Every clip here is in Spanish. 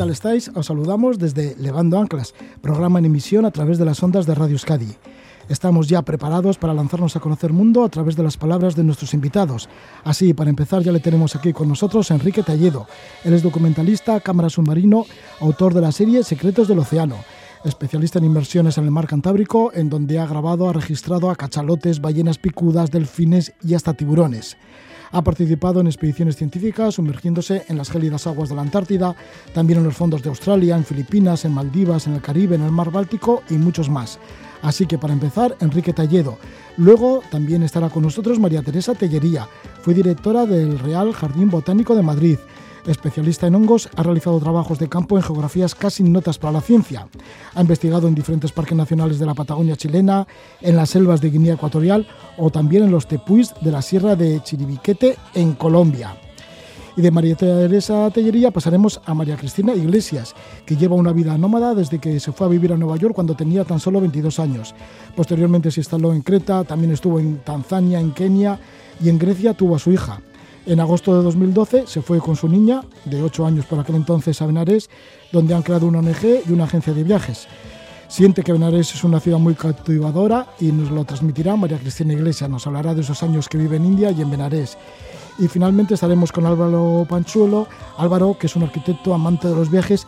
tal estáis? Os saludamos desde Levando Anclas, programa en emisión a través de las ondas de Radio Euskadi. Estamos ya preparados para lanzarnos a conocer mundo a través de las palabras de nuestros invitados. Así, para empezar, ya le tenemos aquí con nosotros a Enrique Talledo. Él es documentalista, cámara submarino, autor de la serie Secretos del Océano, especialista en inmersiones en el mar Cantábrico, en donde ha grabado, ha registrado a cachalotes, ballenas picudas, delfines y hasta tiburones. Ha participado en expediciones científicas, sumergiéndose en las gélidas aguas de la Antártida, también en los fondos de Australia, en Filipinas, en Maldivas, en el Caribe, en el mar Báltico y muchos más. Así que para empezar, Enrique Talledo. Luego también estará con nosotros María Teresa Tellería. Fue directora del Real Jardín Botánico de Madrid. Especialista en hongos, ha realizado trabajos de campo en geografías casi notas para la ciencia. Ha investigado en diferentes parques nacionales de la Patagonia chilena, en las selvas de Guinea Ecuatorial o también en los tepuis de la Sierra de Chiribiquete en Colombia. Y de María Teresa Tellería pasaremos a María Cristina Iglesias, que lleva una vida nómada desde que se fue a vivir a Nueva York cuando tenía tan solo 22 años. Posteriormente se instaló en Creta, también estuvo en Tanzania, en Kenia y en Grecia tuvo a su hija. En agosto de 2012 se fue con su niña, de 8 años por aquel entonces, a Benares, donde han creado una ONG y una agencia de viajes. Siente que Benares es una ciudad muy cautivadora y nos lo transmitirá María Cristina Iglesias. Nos hablará de esos años que vive en India y en Benares. Y finalmente estaremos con Álvaro Panchuelo, Álvaro, que es un arquitecto amante de los viajes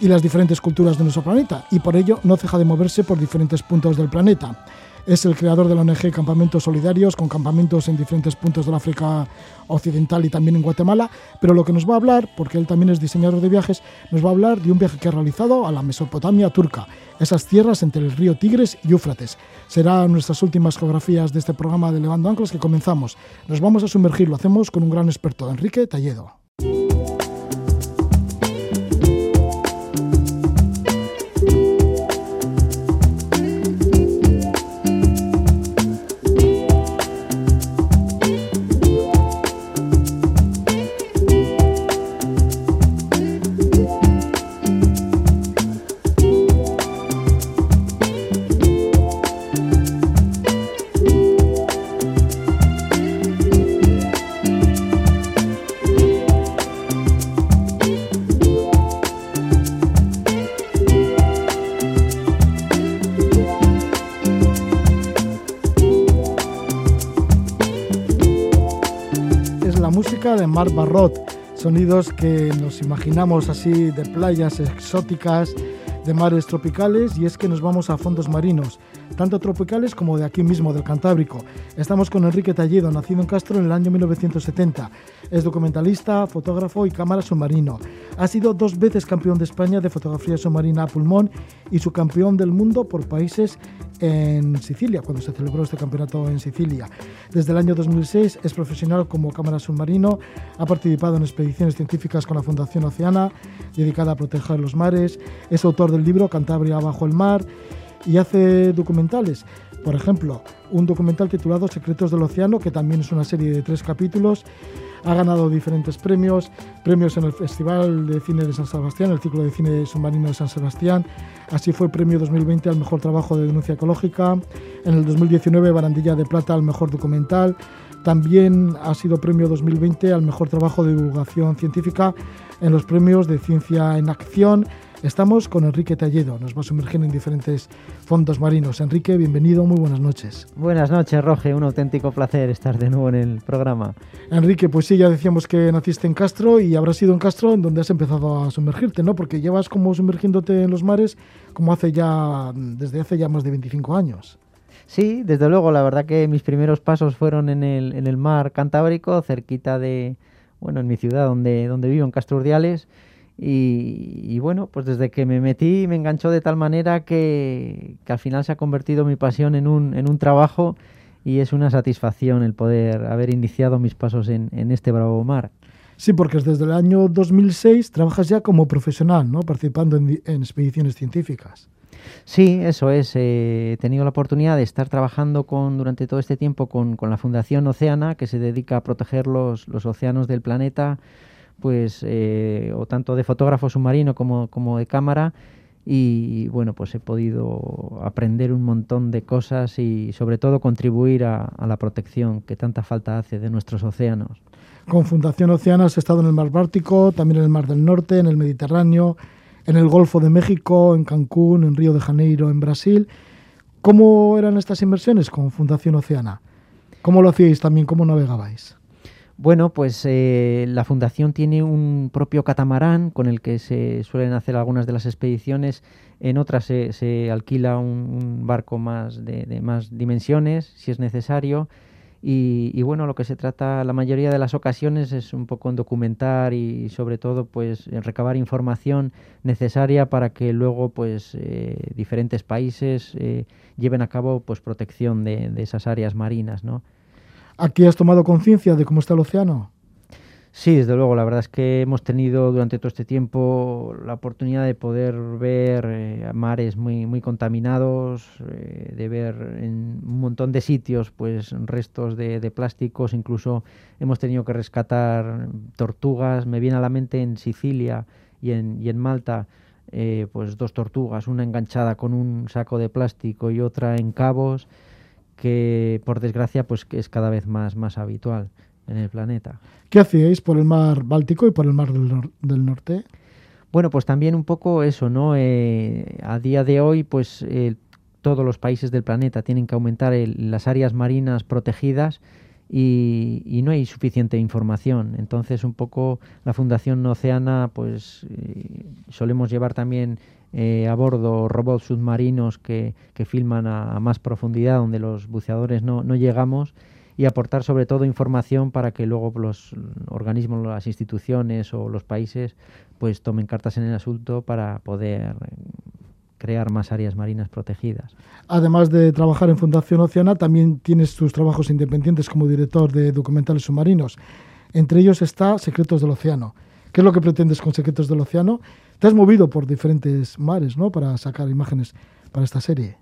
y las diferentes culturas de nuestro planeta, y por ello no deja de moverse por diferentes puntos del planeta. Es el creador de la ONG Campamentos Solidarios, con campamentos en diferentes puntos del África Occidental y también en Guatemala. Pero lo que nos va a hablar, porque él también es diseñador de viajes, nos va a hablar de un viaje que ha realizado a la Mesopotamia turca, esas tierras entre el río Tigres y Éufrates. Serán nuestras últimas geografías de este programa de Levando Anclas que comenzamos. Nos vamos a sumergir, lo hacemos con un gran experto, Enrique Talledo. Mar Barrot, sonidos que nos imaginamos así de playas exóticas, de mares tropicales y es que nos vamos a fondos marinos, tanto tropicales como de aquí mismo, del Cantábrico. Estamos con Enrique Talledo, nacido en Castro en el año 1970. Es documentalista, fotógrafo y cámara submarino. Ha sido dos veces campeón de España de fotografía submarina a pulmón y subcampeón del mundo por países en Sicilia, cuando se celebró este campeonato en Sicilia. Desde el año 2006 es profesional como cámara submarino, ha participado en expediciones científicas con la Fundación Oceana, dedicada a proteger los mares, es autor del libro Cantabria bajo el mar y hace documentales. Por ejemplo, un documental titulado Secretos del Océano, que también es una serie de tres capítulos. Ha ganado diferentes premios, premios en el Festival de Cine de San Sebastián, el ciclo de cine submarino de San Sebastián. Así fue premio 2020 al mejor trabajo de denuncia ecológica. En el 2019 Barandilla de Plata al mejor documental. También ha sido premio 2020 al mejor trabajo de divulgación científica en los premios de Ciencia en Acción Estamos con Enrique Talledo, nos va a sumergir en diferentes fondos marinos. Enrique, bienvenido, muy buenas noches. Buenas noches, Roge, un auténtico placer estar de nuevo en el programa. Enrique, pues sí, ya decíamos que naciste en Castro y habrás sido en Castro en donde has empezado a sumergirte, ¿no? Porque llevas como sumergiéndote en los mares como hace ya, desde hace ya más de 25 años. Sí, desde luego, la verdad que mis primeros pasos fueron en el, en el mar Cantábrico, cerquita de, bueno, en mi ciudad donde, donde vivo, en Castro Urdiales y, bueno, pues desde que me metí me enganchó de tal manera que, al final se ha convertido mi pasión en un, en un trabajo y es una satisfacción el poder haber iniciado mis pasos en, en este bravo mar. Sí, porque desde el año 2006 trabajas ya como profesional, ¿no? Participando en, en expediciones científicas. Sí, eso es. Eh, he tenido la oportunidad de estar trabajando con, durante todo este tiempo con, con la Fundación Oceana, que se dedica a proteger los, los océanos del planeta pues eh, o tanto de fotógrafo submarino como, como de cámara y bueno pues he podido aprender un montón de cosas y sobre todo contribuir a, la protección que tanta falta hace de nuestros océanos. Con Fundación Oceana has estado en el Mar Báltico, también en el Mar del Norte, en el Mediterráneo, en el Golfo de México, en Cancún, en Río de Janeiro, en Brasil. ¿Cómo eran estas inversiones con Fundación Oceana? ¿Cómo lo hacíais también? ¿Cómo navegabais? Bueno, pues eh, la fundación tiene un propio catamarán con el que se suelen hacer algunas de las expediciones. En otras se, alquila un, barco más de, más dimensiones, si es necesario. Y, bueno, lo que se trata la mayoría de las ocasiones es un poco en documentar y sobre todo pues en recabar información necesaria para que luego pues eh, diferentes países eh, lleven a cabo pues protección de, de esas áreas marinas, ¿no? ¿Aquí has tomado conciencia de cómo está el océano? Sí, desde luego. La verdad es que hemos tenido durante todo este tiempo la oportunidad de poder ver eh, mares muy, muy contaminados, eh, de ver en un montón de sitios pues restos de, plásticos. Incluso hemos tenido que rescatar tortugas. Me viene a la mente en Sicilia y en, y en Malta. Eh, pues dos tortugas, una enganchada con un saco de plástico y otra en cabos que por desgracia pues es cada vez más, más habitual en el planeta. ¿Qué hacíais por el mar Báltico y por el mar del, norte? Bueno, pues también un poco eso, ¿no? Eh, a día de hoy, pues eh, todos los países del planeta tienen que aumentar las áreas marinas protegidas y, no hay suficiente información. Entonces, un poco la Fundación Oceana, pues eh, solemos llevar también eh, a bordo robots submarinos que, que filman a, más profundidad, donde los buceadores no, no, llegamos, y aportar sobre todo información para que luego los organismos, las instituciones o los países pues tomen cartas en el asunto para poder crear más áreas marinas protegidas. Además de trabajar en Fundación Oceana, también tienes tus trabajos independientes como director de documentales submarinos. Entre ellos está Secretos del Océano. ¿Qué es lo que pretendes con Secretos del Océano te has movido por diferentes mares, ¿no? Para sacar imágenes para esta serie.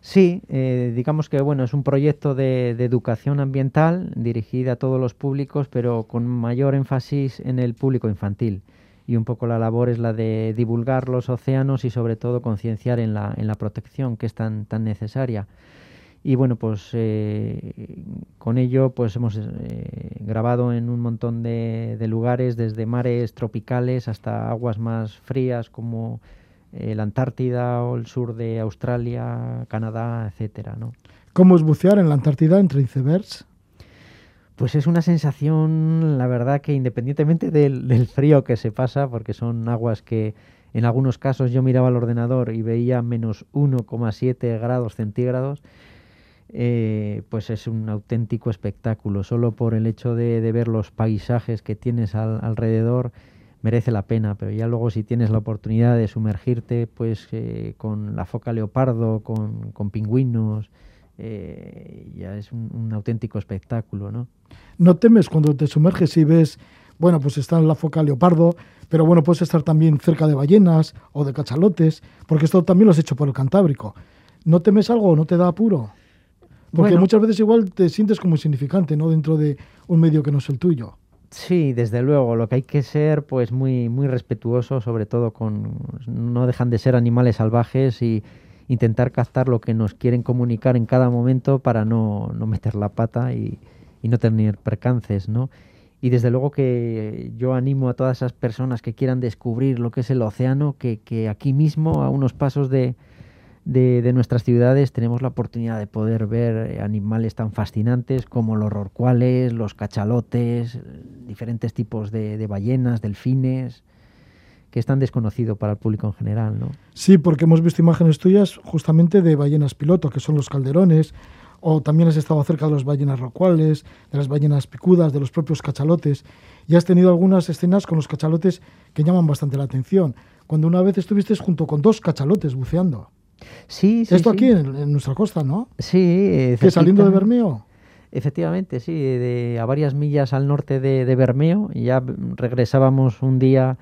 Sí, eh, digamos que bueno, es un proyecto de, educación ambiental dirigida a todos los públicos, pero con mayor énfasis en el público infantil. Y un poco la labor es la de divulgar los océanos y sobre todo concienciar en la, en la protección que es tan, tan necesaria y bueno pues eh, con ello pues hemos eh, grabado en un montón de, lugares desde mares tropicales hasta aguas más frías como eh, la Antártida o el sur de Australia, Canadá, etcétera, ¿no? ¿Cómo es bucear en la Antártida entre icebergs? Pues es una sensación, la verdad, que independientemente del, del frío que se pasa, porque son aguas que en algunos casos yo miraba al ordenador y veía menos 1,7 grados centígrados, eh, pues es un auténtico espectáculo. Solo por el hecho de, ver los paisajes que tienes alrededor merece la pena, pero ya luego si tienes la oportunidad de sumergirte pues eh, con la foca leopardo, con, pingüinos, eh, ya es un, auténtico espectáculo, ¿no? ¿No temes cuando te sumerges y ves, bueno, pues está la foca leopardo, pero bueno, puedes estar también cerca de ballenas o de cachalotes, porque esto también lo has hecho por el Cantábrico. ¿No temes algo? ¿No te da apuro? Porque muchas veces igual te sientes como insignificante, ¿no? Dentro de un medio que no es el tuyo. Sí, desde luego. Lo que hay que ser, pues, muy, muy respetuoso, sobre todo con. No dejan de ser animales salvajes y intentar captar lo que nos quieren comunicar en cada momento para no, no meter la pata y, y no tener percances, ¿no? Y desde luego que yo animo a todas esas personas que quieran descubrir lo que es el océano, que, que aquí mismo, a unos pasos de, de, nuestras ciudades tenemos la oportunidad de poder ver eh, animales tan fascinantes como los rorcuales, los cachalotes, diferentes tipos de, ballenas, delfines, que es tan desconocido para el público en general, ¿no? Sí, porque hemos visto imágenes tuyas justamente de ballenas piloto, que son los calderones, o también has estado cerca de las ballenas rorcuales, de las ballenas picudas, de los propios cachalotes, y has tenido algunas escenas con los cachalotes que llaman bastante la atención. Cuando una vez estuviste junto con dos cachalotes buceando. Sí, sí. Esto aquí en, nuestra costa, ¿no? Sí. Que saliendo de Bermeo. Efectivamente, sí, de, a varias millas al norte de, de Bermeo. Y ya regresábamos un día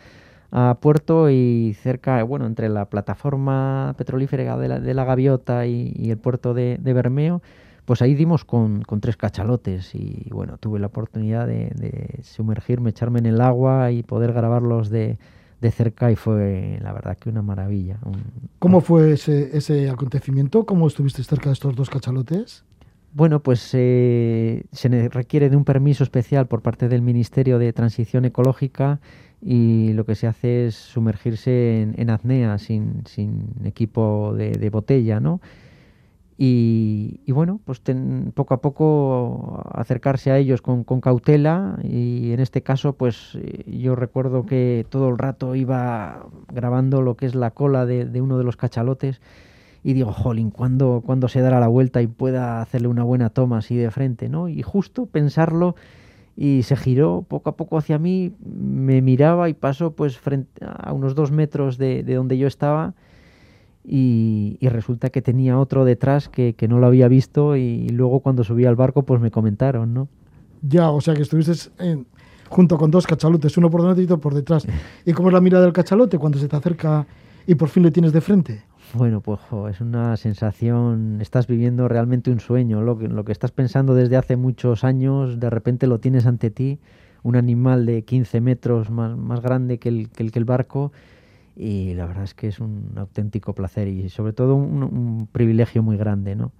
a puerto y cerca, bueno, entre la plataforma petrolífera de la, de la Gaviota y, el puerto de, de, Bermeo, pues ahí dimos con, con, tres cachalotes y bueno, tuve la oportunidad de, de, sumergirme, echarme en el agua y poder grabarlos de, de cerca y fue la verdad que una maravilla. ¿Cómo fue ese, ese acontecimiento? ¿Cómo estuviste cerca de estos dos cachalotes? Bueno, pues eh, se requiere de un permiso especial por parte del Ministerio de Transición Ecológica y lo que se hace es sumergirse en, en apnea sin, equipo de, botella, ¿no? Y, bueno, pues poco a poco acercarse a ellos con, cautela y en este caso pues eh, yo recuerdo que todo el rato iba grabando lo que es la cola de, uno de los cachalotes y digo, jolín, ¿cuándo, ¿cuándo, se dará la vuelta y pueda hacerle una buena toma así de frente, ¿no? Y justo pensarlo y se giró poco a poco hacia mí, me miraba y pasó pues frente a unos dos metros de, donde yo estaba y, resulta que tenía otro detrás que, no lo había visto y luego cuando subí al barco pues me comentaron, ¿no? Ya, o sea que estuviste junto con dos cachalotes, uno por delante y otro por detrás. ¿Y cómo es la mirada del cachalote cuando se te acerca y por fin le tienes de frente? Bueno, pues es una sensación, estás viviendo realmente un sueño, lo que, lo que estás pensando desde hace muchos años, de repente lo tienes ante ti, un animal de 15 metros más, más grande que el, que el, que el barco, y la verdad es que es un auténtico placer y sobre todo un, privilegio muy grande, ¿no?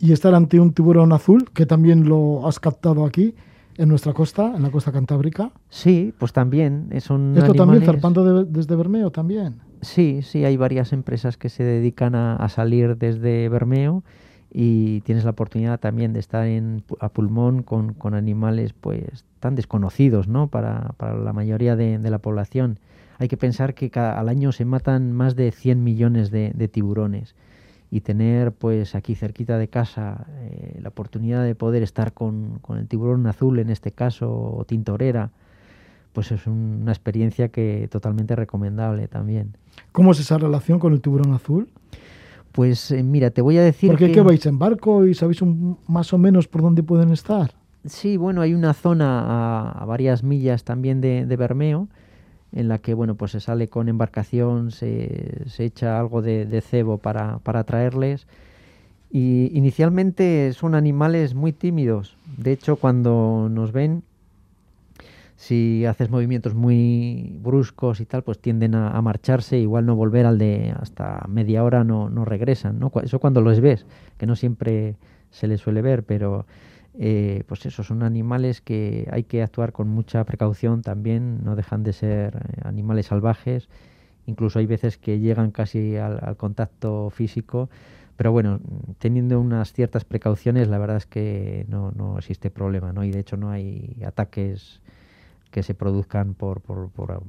Y estar ante un tiburón azul, que también lo has captado aquí, en nuestra costa, en la costa cantábrica. Sí, pues también. Son ¿Esto también zarpando desde Bermeo también? Sí, sí, hay varias empresas que se dedican a, salir desde Bermeo y tienes la oportunidad también de estar en, a pulmón con, animales pues tan desconocidos ¿no? para, la mayoría de, la población. Hay que pensar que cada, al año se matan más de 100 millones de, tiburones y tener pues aquí cerquita de casa eh, la oportunidad de poder estar con, con, el tiburón azul en este caso o tintorera pues es una experiencia que totalmente recomendable también. ¿Cómo es esa relación con el tiburón azul? Pues eh, mira, te voy a decir Porque que... vais en barco y sabéis más o menos por dónde pueden estar. Sí, bueno, hay una zona a, varias millas también de, Bermeo en la que bueno pues se sale con embarcación, se, echa algo de, cebo para, para traerles y inicialmente son animales muy tímidos. De hecho, cuando nos ven si haces movimientos muy bruscos y tal, pues tienden a, marcharse, igual no volver al de hasta media hora no, no regresan, ¿no? Eso cuando los ves, que no siempre se les suele ver, pero eh, pues eso, son animales que hay que actuar con mucha precaución también, no dejan de ser eh, animales salvajes, incluso hay veces que llegan casi al, contacto físico, pero bueno, teniendo unas ciertas precauciones, la verdad es que no, no existe problema, ¿no? Y de hecho no hay ataques que se produzcan por... ¿Por, por,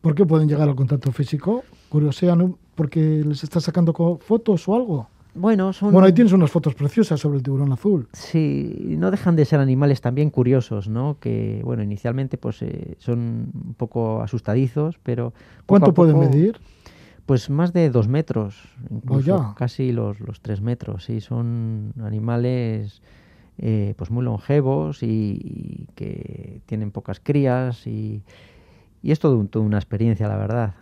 ¿Por qué pueden llegar al contacto físico? ¿Curiosean porque les está sacando fotos o algo? Bueno, son... bueno, ahí tienes unas fotos preciosas sobre el tiburón azul. Sí, no dejan de ser animales también curiosos, ¿no? Que, bueno, inicialmente pues eh, son un poco asustadizos, pero... ¿Cuánto pueden medir? Pues más de dos metros, incluso casi los, los tres metros, sí, son animales eh, pues muy longevos y, que tienen pocas crías y, y es todo, toda una experiencia, la verdad,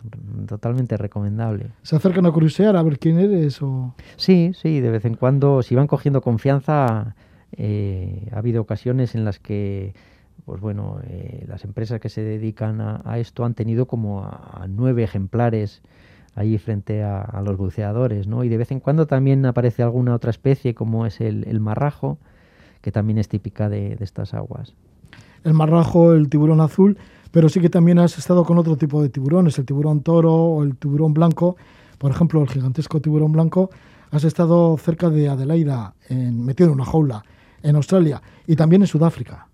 totalmente recomendable. ¿Se acercan a curiosear a ver quién eres? O... Sí, sí, de vez en cuando, si van cogiendo confianza, eh, ha habido ocasiones en las que pues bueno, eh, las empresas que se dedican a, esto han tenido como a, nueve ejemplares ahí frente a, los buceadores, ¿no? Y de vez en cuando también aparece alguna otra especie como es el, el marrajo, que también es típica de, estas aguas. El marrajo, el tiburón azul, pero sí que también has estado con otro tipo de tiburones, el tiburón toro o el tiburón blanco. Por ejemplo, el gigantesco tiburón blanco, has estado cerca de Adelaida, en, metido en una jaula, en Australia y también en Sudáfrica.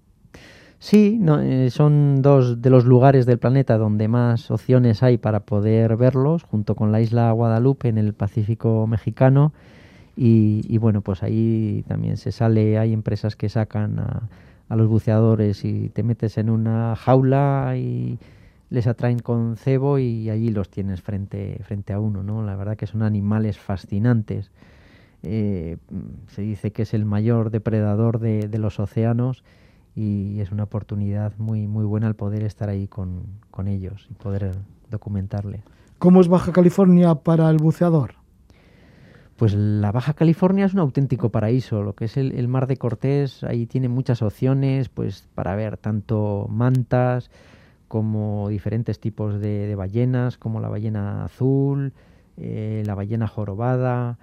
Sí, eh, son dos de los lugares del planeta donde más opciones hay para poder verlos, junto con la isla Guadalupe en el Pacífico mexicano y, bueno, pues ahí también se sale, hay empresas que sacan a, los buceadores y te metes en una jaula y les atraen con cebo y allí los tienes frente, frente a uno, ¿no? La verdad que son animales fascinantes. Eh, se dice que es el mayor depredador de, de, los océanos y es una oportunidad muy, muy buena el poder estar ahí con, con ellos y poder documentarle. ¿Cómo es Baja California para el buceador? Pues la Baja California es un auténtico paraíso. Lo que es el, Mar de Cortés, ahí tiene muchas opciones pues para ver tanto mantas como diferentes tipos de, ballenas, como la ballena azul, eh, la ballena jorobada,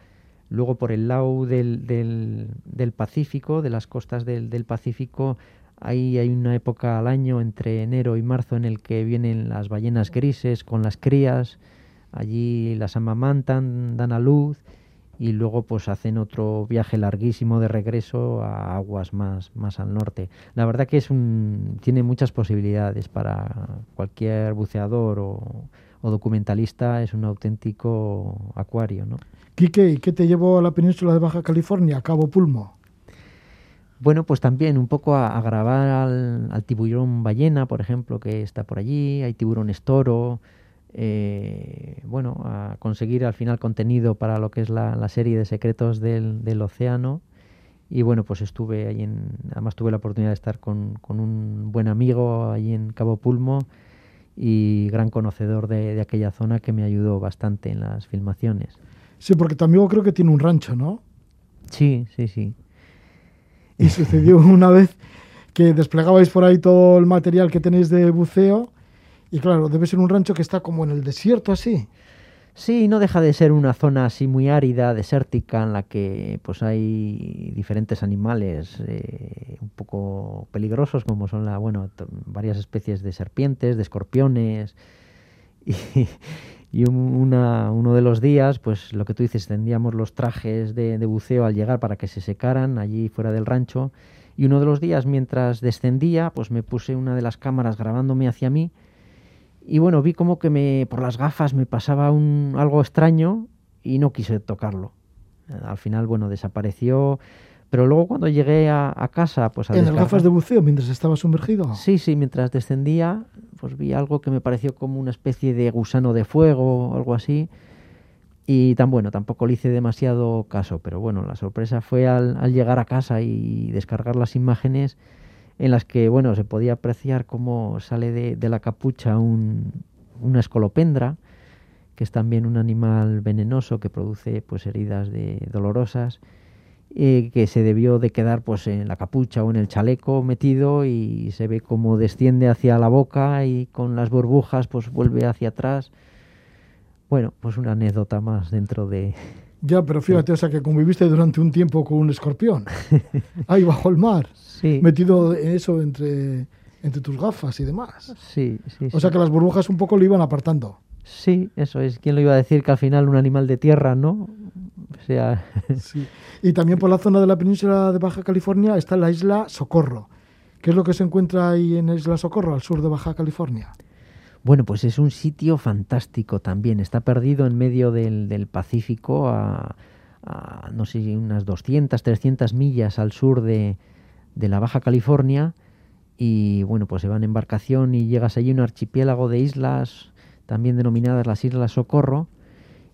Luego por el lado del, del, Pacífico, de las costas del, del, Pacífico, ahí hay una época al año entre enero y marzo en el que vienen las ballenas grises con las crías, allí las amamantan, dan a luz y luego pues hacen otro viaje larguísimo de regreso a aguas más, más al norte. La verdad que es un, tiene muchas posibilidades para cualquier buceador o, o documentalista, es un auténtico acuario, ¿no? Quique, ¿y qué te llevó a la península de Baja California, a Cabo Pulmo? Bueno, pues también un poco a, grabar al, tiburón ballena, por ejemplo, que está por allí, hay tiburones toro, eh, bueno, a conseguir al final contenido para lo que es la, serie de secretos del, océano. Y bueno, pues estuve ahí en, además tuve la oportunidad de estar con, un buen amigo allí en Cabo Pulmo y gran conocedor de aquella zona que me ayudó bastante en las filmaciones. Sí, porque tu amigo creo que tiene un rancho, ¿no? Sí, sí, sí. Y sucedió una vez que desplegabais por ahí todo el material que tenéis de buceo y claro, debe ser un rancho que está como en el desierto así. Sí, no deja de ser una zona así muy árida, desértica, en la que pues hay diferentes animales eh, un poco peligrosos, como son la, bueno, varias especies de serpientes, de escorpiones, y, y una, uno de los días, pues lo que tú dices, tendíamos los trajes de, buceo al llegar para que se secaran allí fuera del rancho. Y uno de los días, mientras descendía, pues me puse una de las cámaras grabándome hacia mí. Y bueno, vi como que me, por las gafas me pasaba un, algo extraño y no quise tocarlo. Al final, bueno, desapareció pero luego cuando llegué a, casa, pues ¿En las gafas de buceo mientras estaba sumergido? Sí, sí, mientras descendía, pues vi algo que me pareció como una especie de gusano de fuego o algo así. Y tan bueno, tampoco le hice demasiado caso, pero bueno, la sorpresa fue al, llegar a casa y descargar las imágenes en las que, bueno, se podía apreciar cómo sale de, la capucha una escolopendra, que es también un animal venenoso que produce pues heridas de, dolorosas eh, que se debió de quedar pues en la capucha o en el chaleco metido y se ve cómo desciende hacia la boca y con las burbujas pues vuelve hacia atrás. Bueno, pues una anécdota más dentro de... Ya, pero fíjate, o sea que conviviste durante un tiempo con un escorpión, ahí bajo el mar, sí. metido eso entre, entre tus gafas y demás. Sí, sí. O sea que las burbujas un poco lo iban apartando. Sí, eso es. ¿Quién lo iba a decir que al final un animal de tierra, no? O sea... sí. Y también por la zona de la península de Baja California está la isla Socorro. ¿Qué es lo que se encuentra ahí en Isla Socorro, al sur de Baja California? Bueno, pues es un sitio fantástico también. Está perdido en medio del, Pacífico a, no sé, unas 200, 300 millas al sur de, de la Baja California. Y bueno, pues se va en embarcación y llegas allí a un archipiélago de islas también denominadas las Islas Socorro,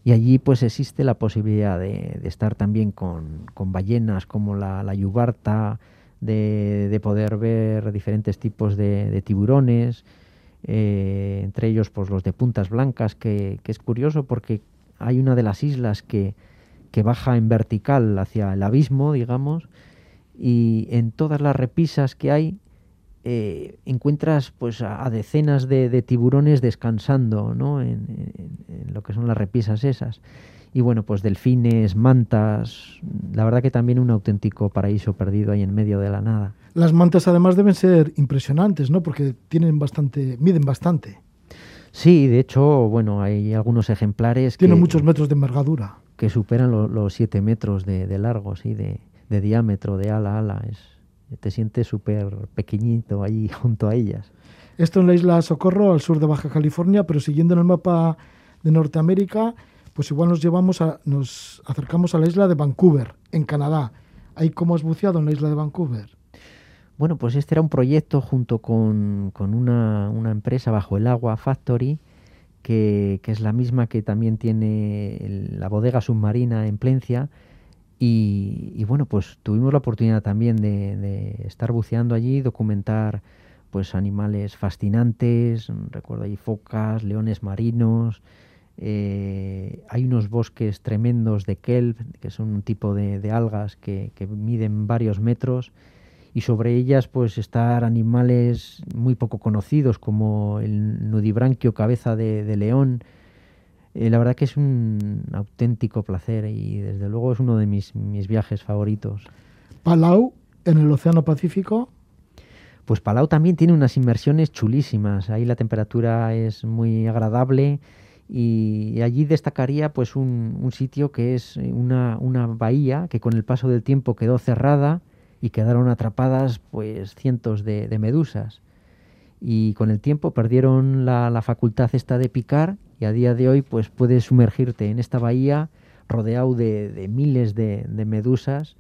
y allí pues existe la posibilidad de, estar también con, ballenas como la, la yubarta, de, poder ver diferentes tipos de, tiburones, eh, entre ellos pues los de puntas blancas, que, es curioso porque hay una de las islas que, que baja en vertical hacia el abismo, digamos, y en todas las repisas que hay eh, encuentras pues a, decenas de, tiburones descansando ¿no? En, lo que son las repisas esas y bueno pues delfines mantas la verdad que también un auténtico paraíso perdido ahí en medio de la nada las mantas además deben ser impresionantes no porque tienen bastante miden bastante sí de hecho bueno hay algunos ejemplares tienen muchos metros de envergadura que superan los siete metros de, largo sí de, de diámetro de ala a ala es te sientes súper pequeñito ahí junto a ellas. Esto en la isla Socorro, al sur de Baja California, pero siguiendo en el mapa de Norteamérica, pues igual nos llevamos a, nos acercamos a la isla de Vancouver, en Canadá. ¿Ahí cómo has buceado en la isla de Vancouver? Bueno, pues este era un proyecto junto con, una, empresa bajo el agua, Factory, que, que, es la misma que también tiene la bodega submarina en Plencia, y, bueno, pues tuvimos la oportunidad también de, estar buceando allí, documentar pues animales fascinantes, recuerdo ahí focas, leones marinos, eh, hay unos bosques tremendos de kelp, que son un tipo de, algas que, miden varios metros, y sobre ellas pues estar animales muy poco conocidos como el nudibranquio cabeza de león, eh, la verdad que es un auténtico placer y desde luego es uno de mis, mis viajes favoritos. Palau, en el Océano Pacífico. Pues Palau también tiene unas inmersiones chulísimas. Ahí la temperatura es muy agradable y allí destacaría pues un, un sitio que es una, una, bahía que con el paso del tiempo quedó cerrada y quedaron atrapadas pues cientos de, de medusas y con el tiempo perdieron la, la, facultad esta de picar y a día de hoy pues puedes sumergirte en esta bahía rodeado de, de miles de, de, medusas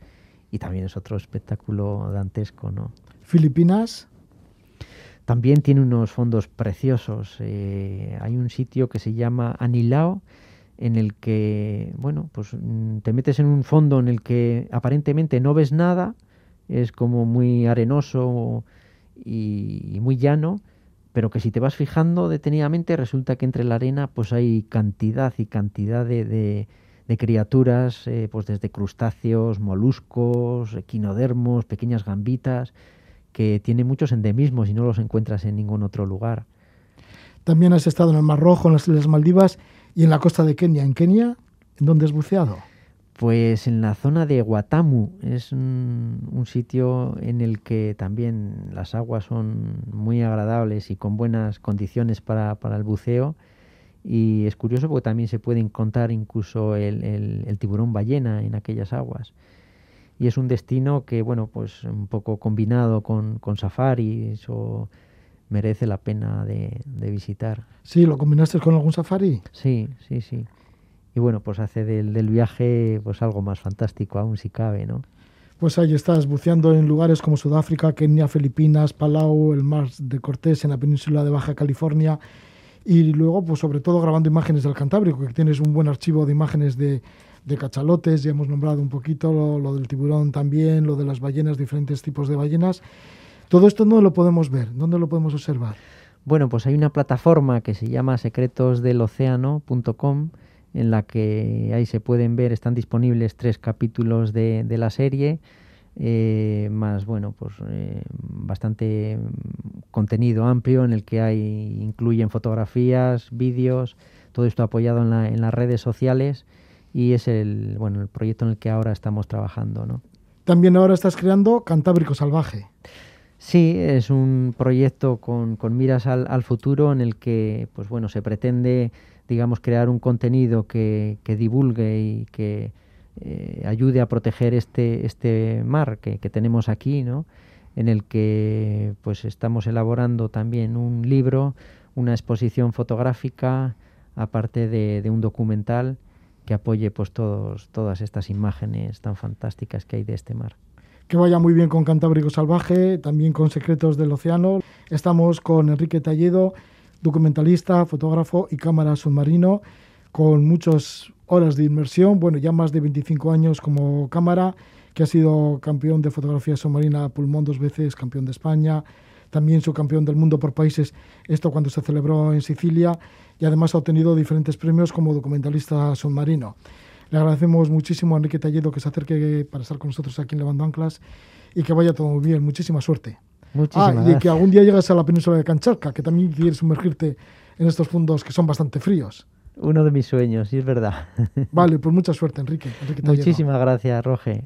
y también es otro espectáculo dantesco, ¿no? Filipinas. También tiene unos fondos preciosos. Eh, hay un sitio que se llama Anilao en el que, bueno, pues mm, te metes en un fondo en el que aparentemente no ves nada, es como muy arenoso y, muy llano, pero que si te vas fijando detenidamente resulta que entre la arena pues hay cantidad y cantidad de criaturas, eh, pues desde crustáceos, moluscos, equinodermos, pequeñas gambitas, que tiene muchos endemismos y no los encuentras en ningún otro lugar. También has estado en el Mar Rojo, en las Islas Maldivas y en la costa de Kenia. ¿En Kenia? ¿En dónde has buceado? Pues en la zona de Watamu es un, un, sitio en el que también las aguas son muy agradables y con buenas condiciones para, para el buceo. Y es curioso porque también se puede encontrar incluso el, el, el, tiburón ballena en aquellas aguas. Y es un destino que, bueno, pues un poco combinado con, con safaris o merece la pena de, de visitar. Sí, ¿lo combinaste con algún safari? Sí, sí, sí y bueno, pues hace del, del, viaje pues algo más fantástico aún si cabe, ¿no? Pues ahí estás, buceando en lugares como Sudáfrica, Kenia, Filipinas, Palau, el Mar de Cortés en la península de Baja California y luego, pues sobre todo grabando imágenes del Cantábrico, que tienes un buen archivo de imágenes de, de cachalotes, ya hemos nombrado un poquito lo, lo, del tiburón también, lo de las ballenas, diferentes tipos de ballenas. Todo esto no lo podemos ver, ¿dónde lo podemos observar? Bueno, pues hay una plataforma que se llama secretosdelocéano.com en la que ahí se pueden ver, están disponibles tres capítulos de, de la serie, eh, más bueno, pues eh, bastante contenido amplio en el que hay, incluyen fotografías, vídeos, todo esto apoyado en, la, en, las redes sociales y es el, bueno, el proyecto en el que ahora estamos trabajando. ¿no? También ahora estás creando Cantábrico Salvaje. Sí, es un proyecto con, con miras al, al, futuro en el que pues bueno, se pretende digamos, crear un contenido que, que divulgue y que eh, ayude a proteger este, este mar que, que, tenemos aquí, ¿no? en el que pues estamos elaborando también un libro, una exposición fotográfica, aparte de, de un documental que apoye pues todos, todas estas imágenes tan fantásticas que hay de este mar. Que vaya muy bien con Cantábrico Salvaje, también con Secretos del Océano. Estamos con Enrique Talledo, documentalista, fotógrafo y cámara submarino, con muchas horas de inmersión, bueno, ya más de 25 años como cámara, que ha sido campeón de fotografía submarina pulmón dos veces, campeón de España, también subcampeón del mundo por países, esto cuando se celebró en Sicilia, y además ha obtenido diferentes premios como documentalista submarino. Le agradecemos muchísimo a Enrique Talledo que se acerque para estar con nosotros aquí en Levando Anclas y que vaya todo muy bien. Muchísima suerte. Muchísimas ah, y gracias. que algún día llegas a la península de Cancharca, que también quieres sumergirte en estos fondos que son bastante fríos. Uno de mis sueños, sí es verdad. Vale, pues mucha suerte, Enrique. Enrique Muchísimas gracias, Roge.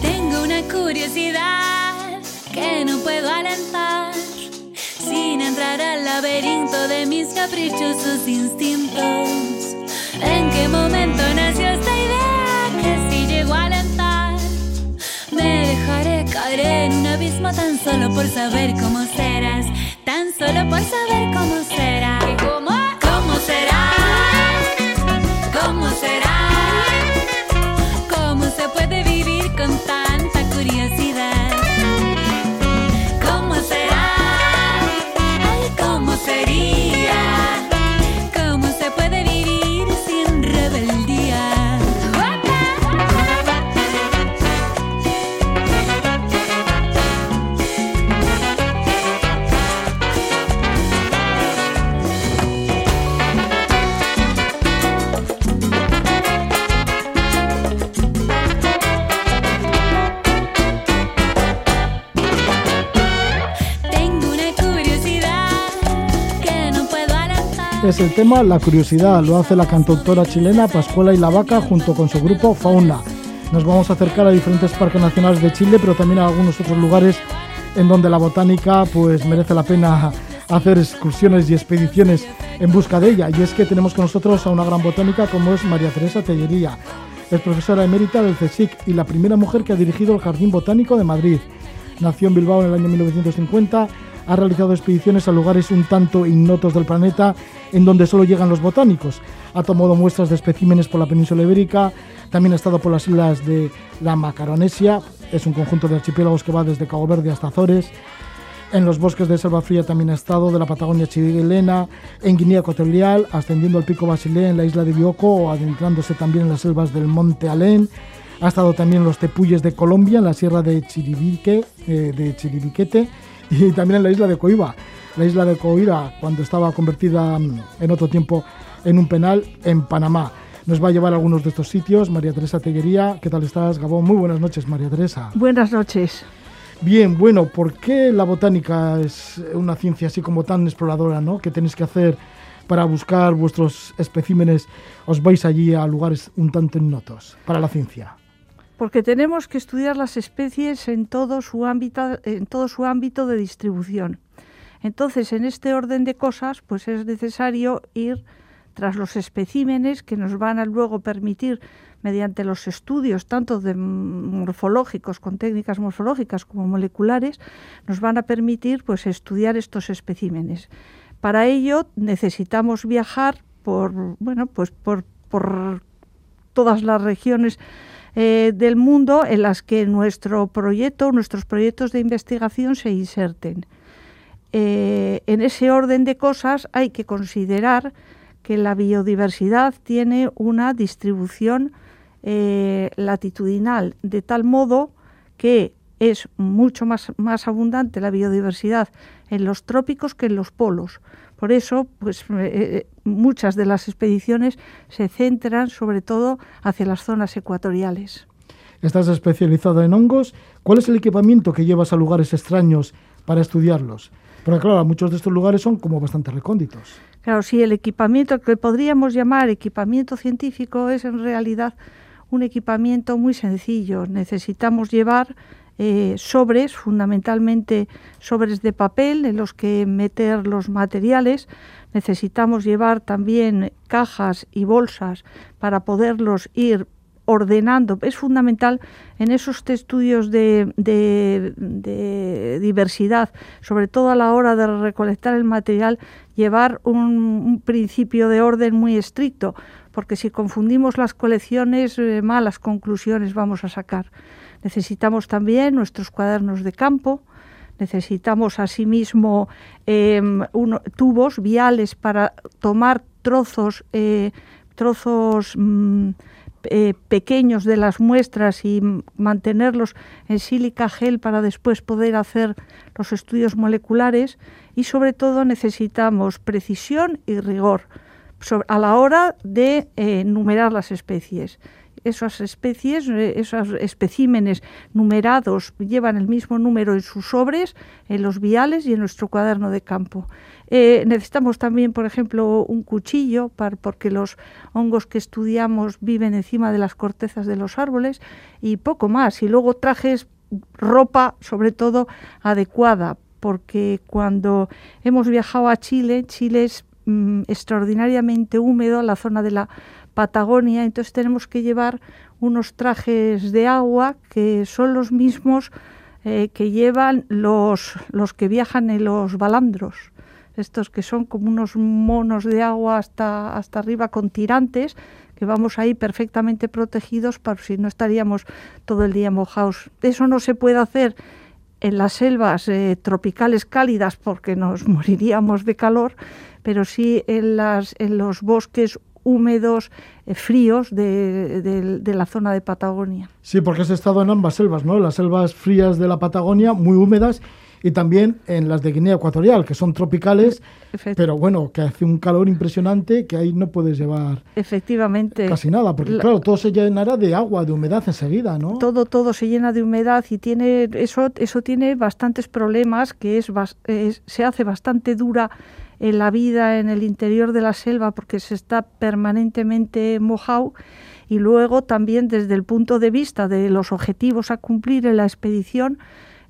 Tengo una curiosidad que no puedo alentar sin entrar al laberinto de mis caprichosos instintos. ¿En qué momento nació esta idea que si llego a alentar me dejaré caer en un abismo tan solo por saber cómo serás, tan solo por saber cómo será? ¿Cómo? ¿Cómo será? Es el tema La curiosidad. Lo hace la cantautora chilena Pascuala y la Vaca junto con su grupo Fauna. Nos vamos a acercar a diferentes parques nacionales de Chile, pero también a algunos otros lugares en donde la botánica pues merece la pena hacer excursiones y expediciones en busca de ella. Y es que tenemos con nosotros a una gran botánica como es María Teresa Tellería. Es profesora emérita del CSIC y la primera mujer que ha dirigido el Jardín Botánico de Madrid. Nació en Bilbao en el año 1950 ha realizado expediciones a lugares un tanto ignotos del planeta en donde solo llegan los botánicos. Ha tomado muestras de especímenes por la península ibérica, también ha estado por las islas de la Macaronesia, es un conjunto de archipiélagos que va desde Cabo Verde hasta Azores. En los bosques de selva fría también ha estado, de la Patagonia chilena, en Guinea Ecuatorial, ascendiendo al pico Basilea en la isla de Bioko o adentrándose también en las selvas del Monte Alén. Ha estado también en los tepuyes de Colombia, en la sierra de Chiribique, eh, de Chiribiquete y también en la isla de Coiba. La isla de Coiba, cuando estaba convertida mm, en otro tiempo en un penal en Panamá. Nos va a llevar a algunos de estos sitios. María Teresa Teguería, ¿qué tal estás, Gabón? Muy buenas noches, María Teresa. Buenas noches. Bien, bueno, ¿por qué la botánica es una ciencia así como tan exploradora, ¿no? ¿Qué tenéis que hacer para buscar vuestros especímenes? Os vais allí a lugares un tanto innotos para la ciencia porque tenemos que estudiar las especies en todo su ámbito, en todo su ámbito de distribución. Entonces, en este orden de cosas, pues es necesario ir tras los especímenes que nos van a luego permitir, mediante los estudios tanto de morfológicos, con técnicas morfológicas como moleculares, nos van a permitir pues estudiar estos especímenes. Para ello necesitamos viajar por bueno, pues por, por todas las regiones eh, del mundo en las que nuestro proyecto, nuestros proyectos de investigación se inserten. Eh, en ese orden de cosas hay que considerar que la biodiversidad tiene una distribución eh, latitudinal, de tal modo que es mucho más, más abundante la biodiversidad en los trópicos que en los polos. Por eso, pues eh, eh, muchas de las expediciones se centran sobre todo hacia las zonas ecuatoriales. Estás especializada en hongos. ¿Cuál es el equipamiento que llevas a lugares extraños para estudiarlos? Porque claro, muchos de estos lugares son como bastante recónditos. Claro, sí, el equipamiento que podríamos llamar equipamiento científico es en realidad un equipamiento muy sencillo. Necesitamos llevar eh, sobres, fundamentalmente sobres de papel en los que meter los materiales. Necesitamos llevar también cajas y bolsas para poderlos ir ordenando. Es fundamental en esos estudios de, diversidad, sobre todo a la hora de recolectar el material, llevar un, principio de orden muy estricto, porque si confundimos las colecciones, eh, malas conclusiones vamos a sacar. Necesitamos también nuestros cuadernos de campo, necesitamos asimismo em, tubos viales para tomar trozos, eh, trozos mm, pequeños de las muestras y mantenerlos en sílica gel para después poder hacer los estudios moleculares. Y sobre todo necesitamos precisión y rigor a la hora de eh, numerar las especies esas especies, eh, esos especímenes numerados llevan el mismo número en sus sobres, en los viales y en nuestro cuaderno de campo. Eh, necesitamos también, por ejemplo, un cuchillo para, porque los hongos que estudiamos viven encima de las cortezas de los árboles y poco más. Y luego trajes, ropa, sobre todo adecuada, porque cuando hemos viajado a Chile, Chile es mm, extraordinariamente húmedo, la zona de la Patagonia, entonces tenemos que llevar unos trajes de agua que son los mismos eh, que llevan los, los que viajan en los balandros, estos que son como unos monos de agua hasta, hasta arriba con tirantes, que vamos ahí perfectamente protegidos para si no estaríamos todo el día mojados. Eso no se puede hacer en las selvas eh, tropicales cálidas porque nos moriríamos de calor, pero sí en, las, en los bosques húmedos, eh, fríos de, la zona de Patagonia. Sí, porque has estado en ambas selvas, ¿no? Las selvas frías de la Patagonia, muy húmedas, y también en las de Guinea Ecuatorial, que son tropicales, pero bueno, que hace un calor impresionante que ahí no puedes llevar Efectivamente. casi nada, porque claro, todo se llenará de agua, de humedad enseguida, ¿no? Todo, todo se llena de humedad y tiene eso, eso tiene bastantes problemas, que es, se hace bastante dura en la vida en el interior de la selva porque se está permanentemente mojado y luego también desde el punto de vista de los objetivos a cumplir en la expedición,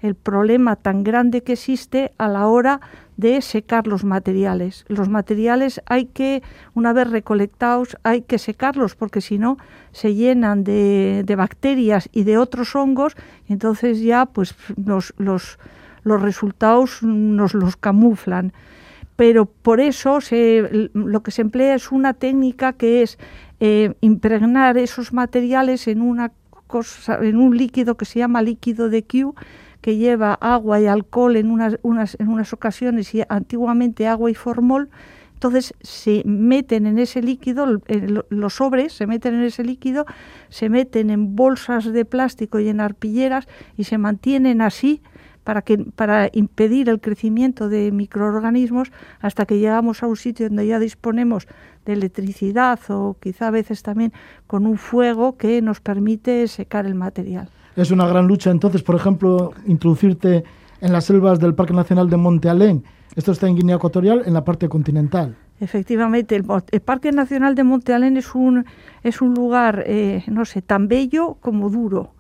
el problema tan grande que existe a la hora de secar los materiales. Los materiales hay que, una vez recolectados, hay que secarlos porque si no se llenan de, bacterias y de otros hongos y entonces ya pues los, los, los resultados nos los camuflan. Pero por eso se, lo que se emplea es una técnica que es eh, impregnar esos materiales en una cosa, en un líquido que se llama líquido de Q, que lleva agua y alcohol en unas, unas, en unas ocasiones y antiguamente agua y formol. Entonces se meten en ese líquido, los sobres se meten en ese líquido, se meten en bolsas de plástico y en arpilleras y se mantienen así para, que, para impedir el crecimiento de microorganismos hasta que llegamos a un sitio donde ya disponemos de electricidad o quizá a veces también con un fuego que nos permite secar el material. Es una gran lucha entonces, por ejemplo, introducirte en las selvas del Parque Nacional de Monte Alén. Esto está en Guinea Ecuatorial, en la parte continental. Efectivamente, el, Parque Nacional de Monte Alén es un, es un lugar, eh, no sé, tan bello como duro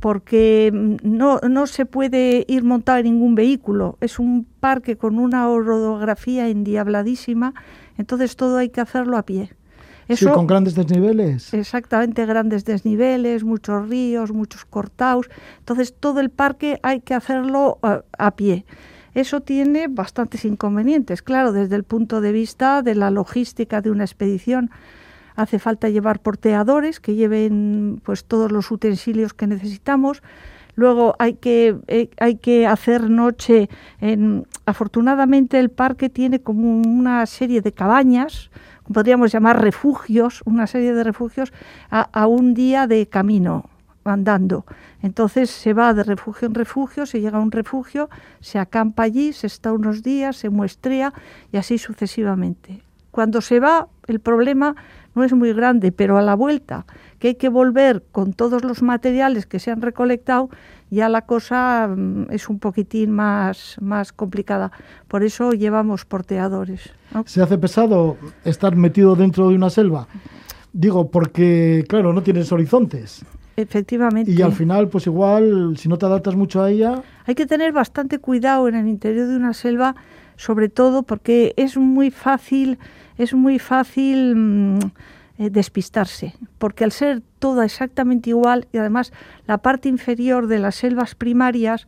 porque no, no se puede ir montado en ningún vehículo. Es un parque con una orografía endiabladísima, entonces todo hay que hacerlo a pie. sí, con grandes desniveles. Exactamente, grandes desniveles, muchos ríos, muchos cortados. Entonces todo el parque hay que hacerlo a, a pie. Eso tiene bastantes inconvenientes, claro, desde el punto de vista de la logística de una expedición hace falta llevar porteadores que lleven pues todos los utensilios que necesitamos. Luego hay que, eh, hay que hacer noche. En, afortunadamente el parque tiene como una serie de cabañas, podríamos llamar refugios, una serie de refugios a, a un día de camino andando. Entonces se va de refugio en refugio, se llega a un refugio, se acampa allí, se está unos días, se muestrea y así sucesivamente. Cuando se va, el problema no es muy grande, pero a la vuelta, que hay que volver con todos los materiales que se han recolectado, ya la cosa mm, es un poquitín más, más complicada. Por eso llevamos porteadores. ¿Se hace pesado estar metido dentro de una selva? Digo, porque, claro, no tienes horizontes. Efectivamente. Y al final, pues igual, si no te adaptas mucho a ella... Hay que tener bastante cuidado en el interior de una selva, sobre todo porque es muy fácil es muy fácil mm, eh, despistarse, porque al ser todo exactamente igual y además la parte inferior de las selvas primarias,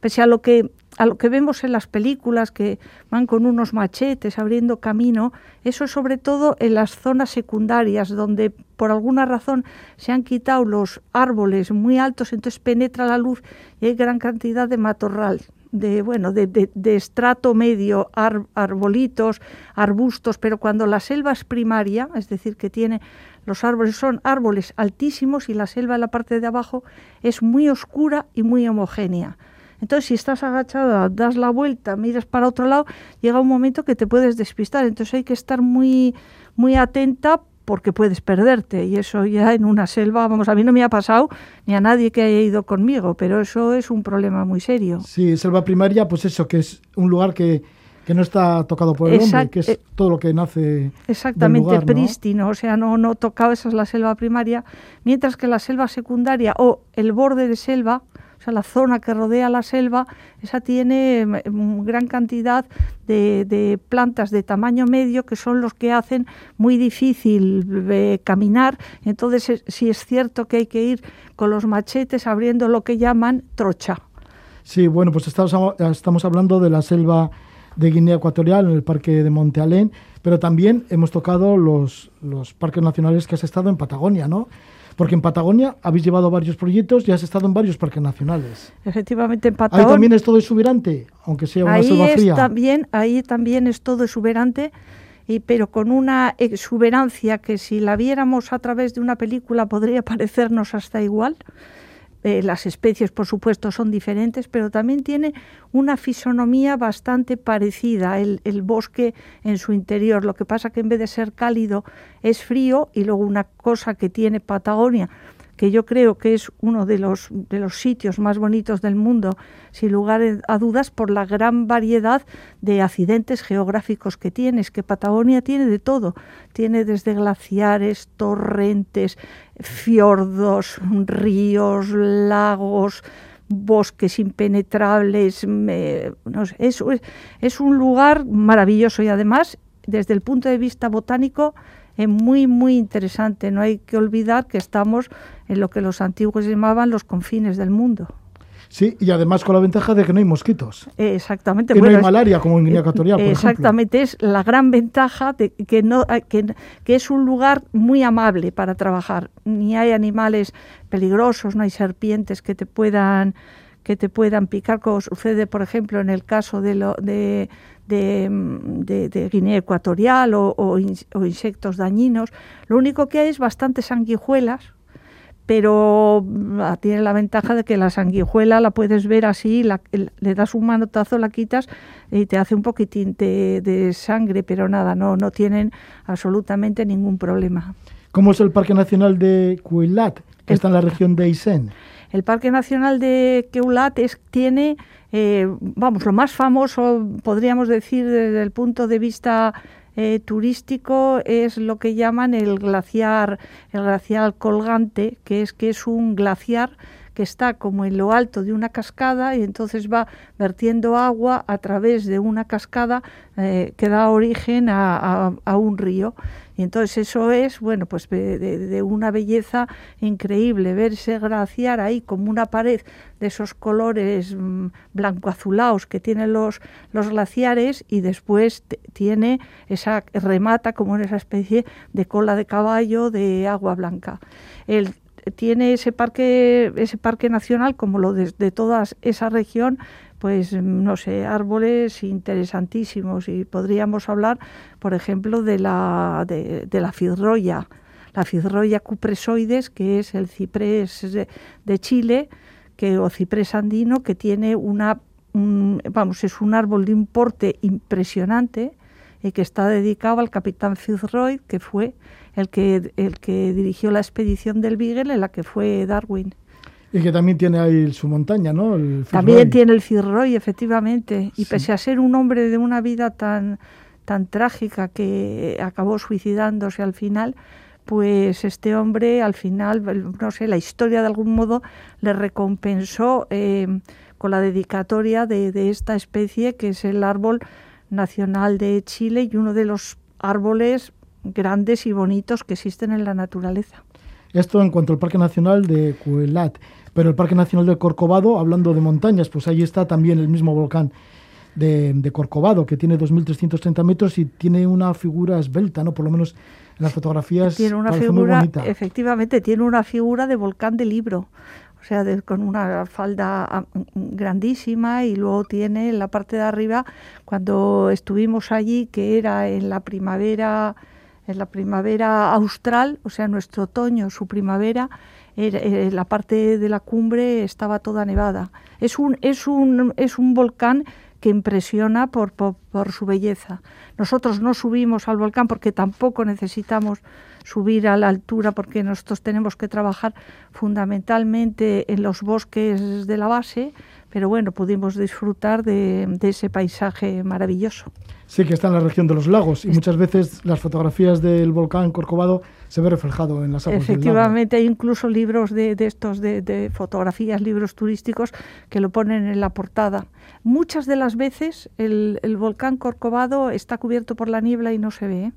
pese a lo que a lo que vemos en las películas que van con unos machetes abriendo camino, eso sobre todo en las zonas secundarias donde por alguna razón se han quitado los árboles muy altos, entonces penetra la luz y hay gran cantidad de matorral de bueno de, de, estrato medio arbolitos arbustos pero cuando la selva es primaria es decir que tiene los árboles son árboles altísimos y la selva en la parte de abajo es muy oscura y muy homogénea. Entonces si estás agachada das la vuelta miras para otro lado llega un momento que te puedes despistar. Entonces hay que estar muy muy atenta porque puedes perderte y eso ya en una selva, vamos, a mí no me ha pasado ni a nadie que haya ido conmigo, pero eso es un problema muy serio. Sí, selva primaria, pues eso, que es un lugar que, no está tocado por el hombre, que es eh, todo lo que nace. Exactamente, prístino, o sea, no, no tocado, esa es la selva primaria, mientras que la selva secundaria o el borde de selva, sea, la zona que rodea la selva, esa tiene mm, gran cantidad de, plantas de tamaño medio que son los que hacen muy difícil eh, caminar. Entonces, sí es cierto que hay que ir con los machetes abriendo lo que llaman trocha. Sí, bueno, pues estamos, estamos hablando de la selva de Guinea Ecuatorial en el Parque de Monte Alén, pero también hemos tocado los, los parques nacionales que has estado en Patagonia, ¿no? Porque en Patagonia habéis llevado varios proyectos y has estado en varios parques nacionales. Efectivamente, en Patagonia. Ahí también es todo exuberante, aunque sea una selva fría. También, ahí también es todo exuberante, y, pero con una exuberancia que si la viéramos a través de una película podría parecernos hasta igual. Eh, las especies, por supuesto, son diferentes, pero también tiene una fisonomía bastante parecida, el, el, bosque en su interior. Lo que pasa que en vez de ser cálido es frío y luego una cosa que tiene Patagonia que yo creo que es uno de los, de los sitios más bonitos del mundo, sin lugar a dudas, por la gran variedad de accidentes geográficos que tiene. Es que Patagonia tiene de todo. Tiene desde glaciares, torrentes, fiordos, ríos, lagos, bosques impenetrables. es, es un lugar maravilloso y además, desde el punto de vista botánico, es muy, muy interesante. No hay que olvidar que estamos en lo que los antiguos llamaban los confines del mundo. Sí, y además con la ventaja de que no hay mosquitos. exactamente. Que no hay malaria como en Guinea Ecuatorial, por Exactamente, es la gran ventaja de que, no, que, que, es un lugar muy amable para trabajar. Ni hay animales peligrosos, no hay serpientes que te puedan que te puedan picar, como sucede, por ejemplo, en el caso de, lo, de, de, Guinea Ecuatorial o, insectos dañinos. Lo único que hay es bastantes sanguijuelas, pero ah, tiene la ventaja de que la sanguijuela la puedes ver así, le das un manotazo, la quitas y te hace un poquitín de, sangre, pero nada, no, no tienen absolutamente ningún problema. ¿Cómo es el Parque Nacional de Cuilat, que está en la región de Isen? El Parque Nacional de Keulat tiene, eh, vamos, lo más famoso, podríamos decir, desde el punto de vista eh, turístico, es lo que llaman el glaciar, el glaciar colgante, que es que es un glaciar que está como en lo alto de una cascada y entonces va vertiendo agua a través de una cascada eh, que da origen a, un río. Y entonces eso es, bueno, pues de, una belleza increíble, verse glaciar ahí como una pared de esos colores mm, blanco-azulados que tienen los, los glaciares y después tiene esa, remata como en esa especie de cola de caballo de agua blanca. El, tiene ese parque, ese parque nacional, como lo de, toda esa región, pues no sé, árboles interesantísimos. Y podríamos hablar, por ejemplo, de la, de, la fidroya, la fidroya cupresoides, que es el ciprés de, Chile, que, o ciprés andino, que tiene una, vamos, es un árbol de un porte impresionante y que está dedicado al capitán Fitzroy, que fue el que, el que dirigió la expedición del Beagle en la que fue Darwin. Y que también tiene ahí su montaña, ¿no? también tiene el Fitzroy, efectivamente. Y pese a ser un hombre de una vida tan, tan trágica que acabó suicidándose al final, pues este hombre al final, no sé, la historia de algún modo le recompensó eh, con la dedicatoria de, de, esta especie que es el árbol nacional de Chile y uno de los árboles grandes y bonitos que existen en la naturaleza. Esto en cuanto al Parque Nacional de Cuelat. Pero el Parque Nacional de Corcovado, hablando de montañas, pues ahí está también el mismo volcán de, Corcovado, que tiene 2.330 metros y tiene una figura esbelta, ¿no? Por lo menos en las fotografías. Tiene una figura, efectivamente, tiene una figura de volcán de libro. O sea, con una falda ah, grandísima y luego tiene en la parte de arriba, cuando estuvimos allí, que era en la primavera en la primavera austral, o sea, nuestro otoño, su primavera, eh, la parte de la cumbre estaba toda nevada. Es un, es un, es un volcán que impresiona por, por, su belleza. Nosotros no subimos al volcán porque tampoco necesitamos subir a la altura porque nosotros tenemos que trabajar fundamentalmente en los bosques de la base, pero bueno, pudimos disfrutar de ese paisaje maravilloso. Sí, que está en la región de los lagos y muchas veces las fotografías del volcán Corcovado se ve reflejado en las aguas Efectivamente, hay incluso libros de, estos de, fotografías, libros turísticos que lo ponen en la portada. Muchas de las veces el, volcán Corcovado está cubierto por la niebla y no se ve. ¿eh?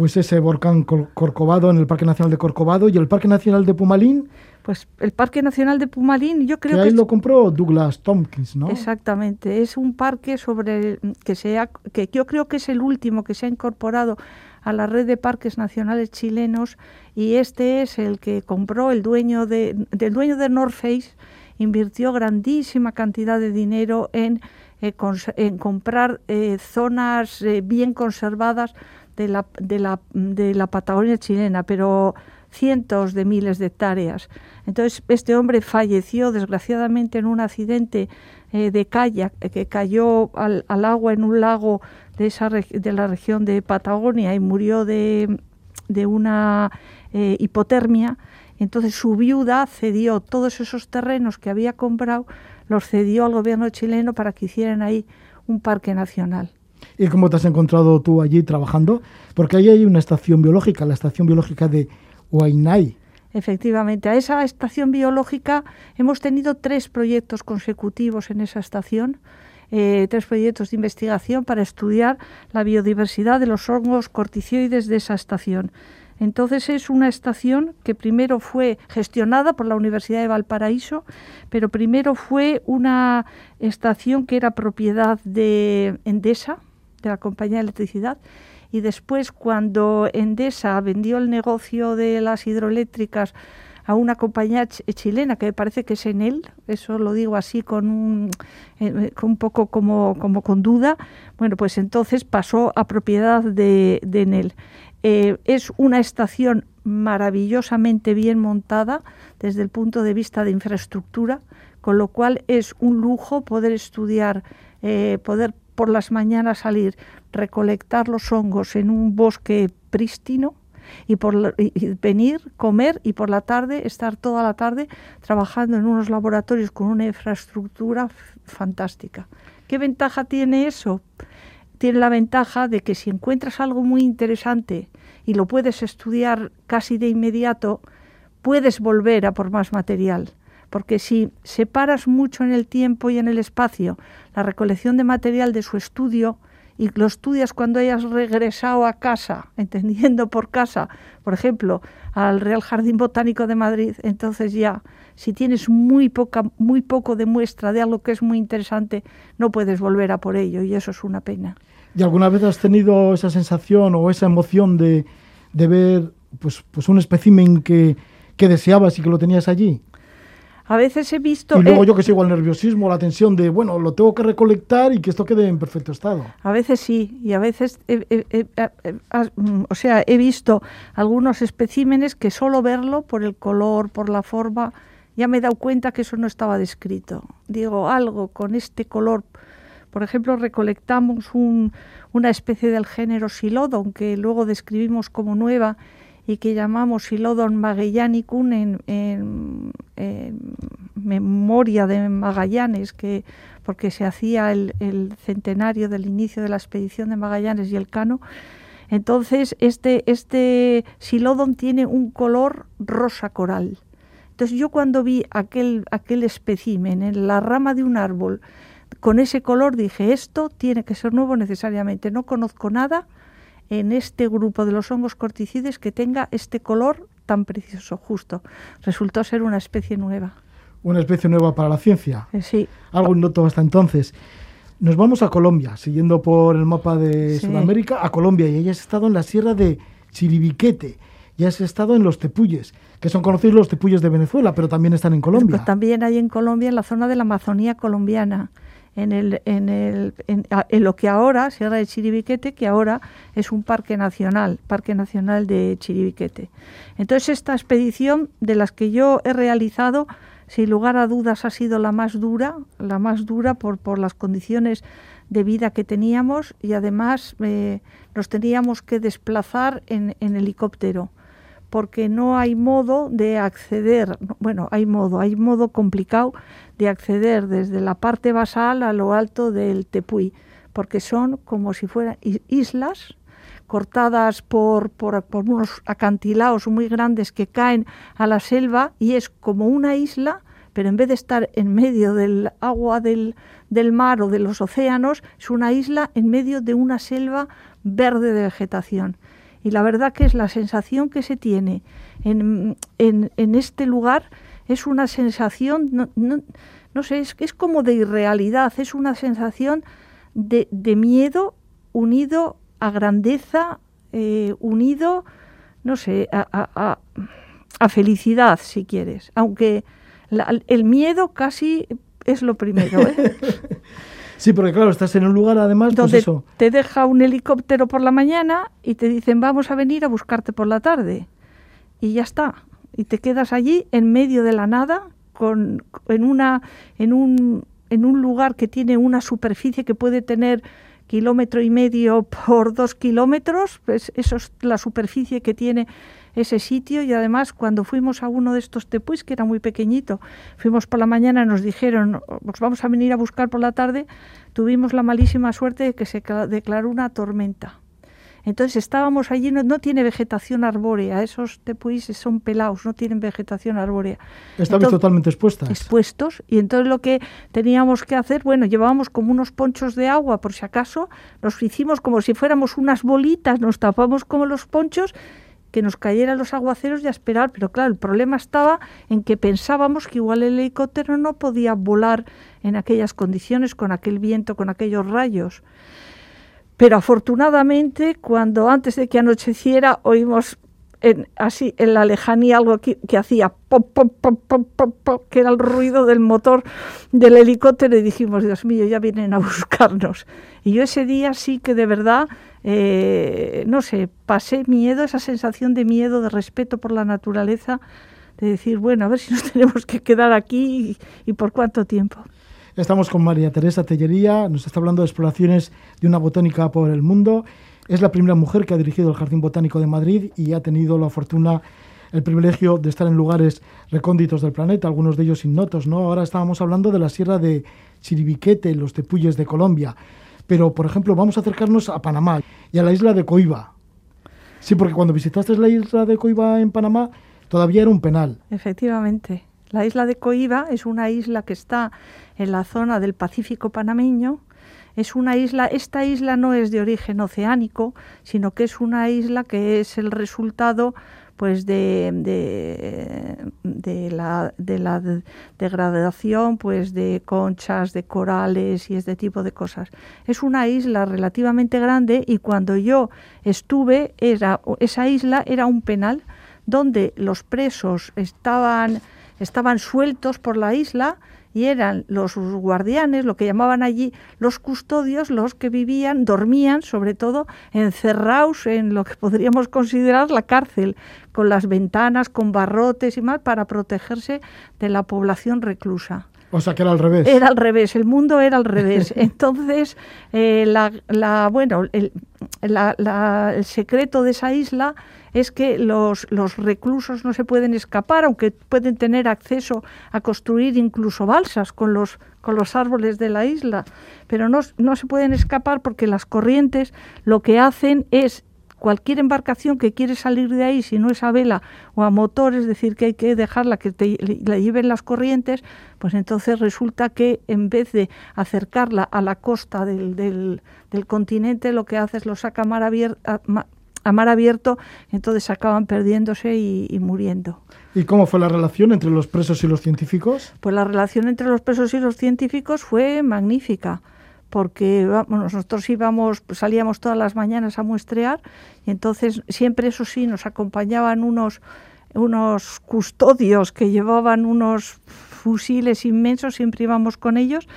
Pues ese volcán Corcovado en el Parque Nacional de Corcovado y el Parque Nacional de Pumalín pues el Parque Nacional de Pumalín, yo creo que... ahí lo compró Douglas Tompkins, ¿no? Exactamente, es un parque sobre que, sea, que yo creo que es el último que se ha incorporado a la red de parques nacionales chilenos y este es el que compró el dueño de, del dueño de North Face, invirtió grandísima cantidad de dinero en, eh, en comprar eh, zonas eh, bien conservadas de la, de, la, de la Patagonia chilena, pero cientos de miles de hectáreas. Entonces, este hombre falleció desgraciadamente en un accidente eh, de kayak eh, que cayó al, agua en un lago de, esa de la región de Patagonia y murió de, de una eh, hipotermia. Entonces su viuda cedió todos esos terrenos que había comprado, los cedió al gobierno chileno para que hicieran ahí un parque nacional. ¿Y cómo te has encontrado tú allí trabajando? Porque ahí hay una estación biológica, la estación biológica de Huaynay. Efectivamente, a esa estación biológica hemos tenido tres proyectos consecutivos en esa estación. Eh, tres proyectos de investigación para estudiar la biodiversidad de los hongos corticioides de esa estación. Entonces es una estación que primero fue gestionada por la Universidad de Valparaíso, pero primero fue una estación que era propiedad de Endesa, de la compañía de electricidad, y después cuando Endesa vendió el negocio de las hidroeléctricas a una compañía chilena que me parece que es Enel, eso lo digo así con un, eh, un poco como, como, con duda, bueno, pues entonces pasó a propiedad de, de Enel. Eh, es una estación maravillosamente bien montada desde el punto de vista de infraestructura, con lo cual es un lujo poder estudiar, eh, poder por las mañanas salir, recolectar los hongos en un bosque prístino y, por venir, comer y por la tarde estar toda la tarde trabajando en unos laboratorios con una infraestructura fantástica. ¿Qué ventaja tiene eso? Tiene la ventaja de que si encuentras algo muy interesante y lo puedes estudiar casi de inmediato, puedes volver a por más material porque si separas mucho en el tiempo y en el espacio la recolección de material de su estudio y lo estudias cuando hayas regresado a casa, entendiendo por casa, por ejemplo, al Real Jardín Botánico de Madrid, entonces ya, si tienes muy poca, muy poco de muestra de algo que es muy interesante, no puedes volver a por ello y eso es una pena. ¿Y alguna vez has tenido esa sensación o esa emoción de, ver pues, pues un espécimen que, que deseabas y que lo tenías allí? A veces he visto... Y luego yo que sigo el nerviosismo, la tensión de, bueno, lo tengo que recolectar y que esto quede en perfecto estado. A veces sí, y a veces, o sea, he visto algunos especímenes que solo verlo por el color, por la forma, ya me he dado cuenta que eso no estaba descrito. Digo, algo con este color... Por ejemplo, recolectamos una especie del género Silodon, que luego describimos como nueva, y que llamamos Silodon magellanicum en, memoria de Magallanes, que, porque se hacía el, el, centenario del inicio de la expedición de Magallanes y el Cano. Entonces, este, este Silodon tiene un color rosa coral. Entonces, yo cuando vi aquel, aquel espécimen en la rama de un árbol con ese color, dije, esto tiene que ser nuevo necesariamente. No conozco nada en este grupo de los hongos corticides que tenga este color tan precioso, justo. Resultó ser una especie nueva. Una especie nueva para la ciencia. Eh, sí. Algo innoto hasta entonces. Nos vamos a Colombia, siguiendo por el mapa de Sudamérica, a Colombia, y has estado en la sierra de Chiribiquete, y has estado en los tepuyes, que son conocidos los tepuyes de Venezuela, pero también están en Colombia. Pues también hay en Colombia, en la zona de la Amazonía colombiana en, el, en, el, en, lo que ahora, Sierra de Chiribiquete, que ahora es un parque nacional, Parque Nacional de Chiribiquete. Entonces esta expedición de las que yo he realizado, sin lugar a dudas ha sido la más dura, la más dura por, por las condiciones de vida que teníamos y además eh, nos teníamos que desplazar en, en helicóptero porque no hay modo de acceder, bueno, hay modo, hay modo complicado de acceder desde la parte basal a lo alto del Tepuy, porque son como si fueran islas cortadas por, por, unos acantilados muy grandes que caen a la selva y es como una isla, pero en vez de estar en medio del agua del, del mar o de los océanos, es una isla en medio de una selva verde de vegetación. Y la verdad que es la sensación que se tiene en, en, este lugar, es una sensación, no, no, sé, es, es como de irrealidad, es una sensación de, de miedo unido a grandeza, eh, unido, no sé, a, a, a, felicidad, si quieres, aunque el miedo casi es lo primero. ¿eh? Sí, porque claro, estás en un lugar además pues donde te deja un helicóptero por la mañana y te dicen vamos a venir a buscarte por la tarde. Y ya está. Y te quedas allí en medio de la nada, con, en, una, en, un, en un lugar que tiene una superficie que puede tener kilómetro y medio por dos kilómetros, pues eso es la superficie que tiene ese sitio y además cuando fuimos a uno de estos tepuis, que era muy pequeñito, fuimos por la mañana, nos dijeron, pues vamos a venir a buscar por la tarde, tuvimos la malísima suerte de que se declaró una tormenta. Entonces estábamos allí, no, tiene vegetación arbórea, esos tepuis son pelados, no tienen vegetación arbórea. Estabais totalmente expuestas. Expuestos, y entonces lo que teníamos que hacer, bueno, llevábamos como unos ponchos de agua por si acaso, nos hicimos como si fuéramos unas bolitas, nos tapamos como los ponchos que nos cayeran los aguaceros y a esperar, pero claro, el problema estaba en que pensábamos que igual el helicóptero no podía volar en aquellas condiciones, con aquel viento, con aquellos rayos. Pero afortunadamente, cuando antes de que anocheciera oímos en, así en la lejanía algo que, hacía pop, pop, pop, pop, pop, que era el ruido del motor del helicóptero y dijimos, Dios mío, ya vienen a buscarnos. Y yo ese día sí que de verdad eh, no sé, pasé miedo, esa sensación de miedo, de respeto por la naturaleza, de decir, bueno, a ver si nos tenemos que quedar aquí y, por cuánto tiempo. Estamos con María Teresa Tellería, nos está hablando de exploraciones de una botánica por el mundo. Es la primera mujer que ha dirigido el Jardín Botánico de Madrid y ha tenido la fortuna, el privilegio de estar en lugares recónditos del planeta, algunos de ellos ignotos. ¿no? Ahora estábamos hablando de la sierra de Chiribiquete, los Tepuyes de Colombia. Pero, por ejemplo, vamos a acercarnos a Panamá y a la isla de Coiba. Sí, porque cuando visitaste la isla de Coiba en Panamá, todavía era un penal. Efectivamente. La isla de Coiba es una isla que está en la zona del Pacífico panameño. Es una isla, esta isla no es de origen oceánico, sino que es una isla que es el resultado pues de, de, la, de la degradación pues de conchas, de corales y este tipo de cosas. Es una isla relativamente grande y cuando yo estuve era, esa isla era un penal donde los presos estaban, estaban sueltos por la isla y eran los guardianes, lo que llamaban allí los custodios, los que vivían, dormían sobre todo encerrados en lo que podríamos considerar la cárcel, con las ventanas, con barrotes y más, para protegerse de la población reclusa. O sea, que era al revés. Era al revés, el mundo era al revés. Entonces, eh, la, bueno, el, el secreto de esa isla es que los, los reclusos no se pueden escapar, aunque pueden tener acceso a construir incluso balsas con los, con los árboles de la isla, pero no, no se pueden escapar porque las corrientes lo que hacen es cualquier embarcación que quiere salir de ahí, si no es a vela o a motor, es decir, que hay que dejarla que te, la lleven las corrientes, pues entonces resulta que en vez de acercarla a la costa del, del, del continente, lo que hace es lo saca mar abierta, a mar abierto, entonces acaban perdiéndose y, muriendo. ¿Y cómo fue la relación entre los presos y los científicos? Pues la relación entre los presos y los científicos fue magnífica, porque nosotros íbamos, salíamos todas las mañanas a muestrear, y entonces siempre, eso sí, nos acompañaban unos, unos custodios que llevaban unos fusiles inmensos, siempre íbamos con ellos,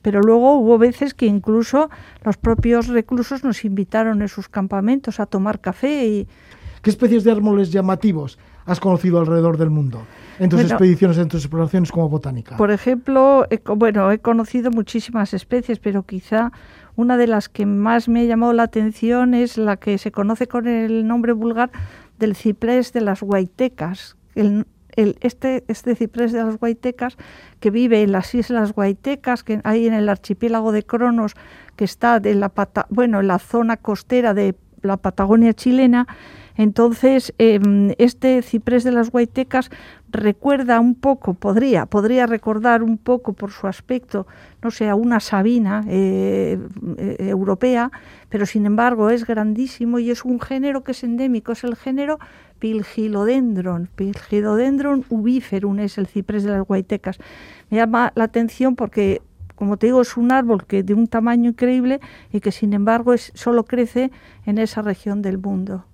pero luego hubo veces que incluso los propios reclusos nos invitaron en sus campamentos a tomar café y... ¿Qué especies de árboles llamativos has conocido alrededor del mundo en tus expediciones, en tus exploraciones como botánica? Por ejemplo, bueno, he conocido muchísimas especies, pero quizá una de las que más me ha llamado la atención es la que se conoce con el nombre vulgar del ciprés de las guaitecas. El, este, este ciprés de las Guaitecas, que vive en las Islas Guaitecas, que hay en el archipiélago de Cronos, que está de la, bueno, en la zona costera de la Patagonia chilena, entonces, em, este ciprés de las Guaitecas recuerda un poco, podría, podría recordar un poco por su aspecto, no sé, una sabina eh, eh, europea, pero sin embargo es grandísimo y es un género que es endémico, es el género Pilgilodendron, Pilgilodendron ubiferum es el ciprés de las Guaitecas. Me llama la atención porque como te digo, es un árbol que de un tamaño increíble y que sin embargo es, solo crece en esa región del mundo.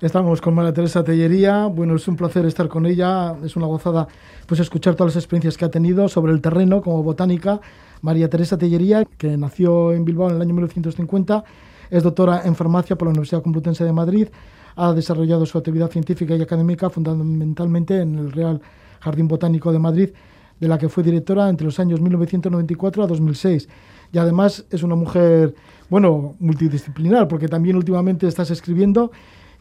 Estamos con María Teresa Tellería. Bueno, es un placer estar con ella. Es una gozada pues escuchar todas las experiencias que ha tenido sobre el terreno como botánica. María Teresa Tellería, que nació en Bilbao en el año 1950, es doctora en farmacia por la Universidad Complutense de Madrid. Ha desarrollado su actividad científica y académica fundamentalmente en el Real Jardín Botánico de Madrid de la que fue directora entre los años 1994 a 2006. Y además es una mujer, bueno, multidisciplinar, porque también últimamente estás escribiendo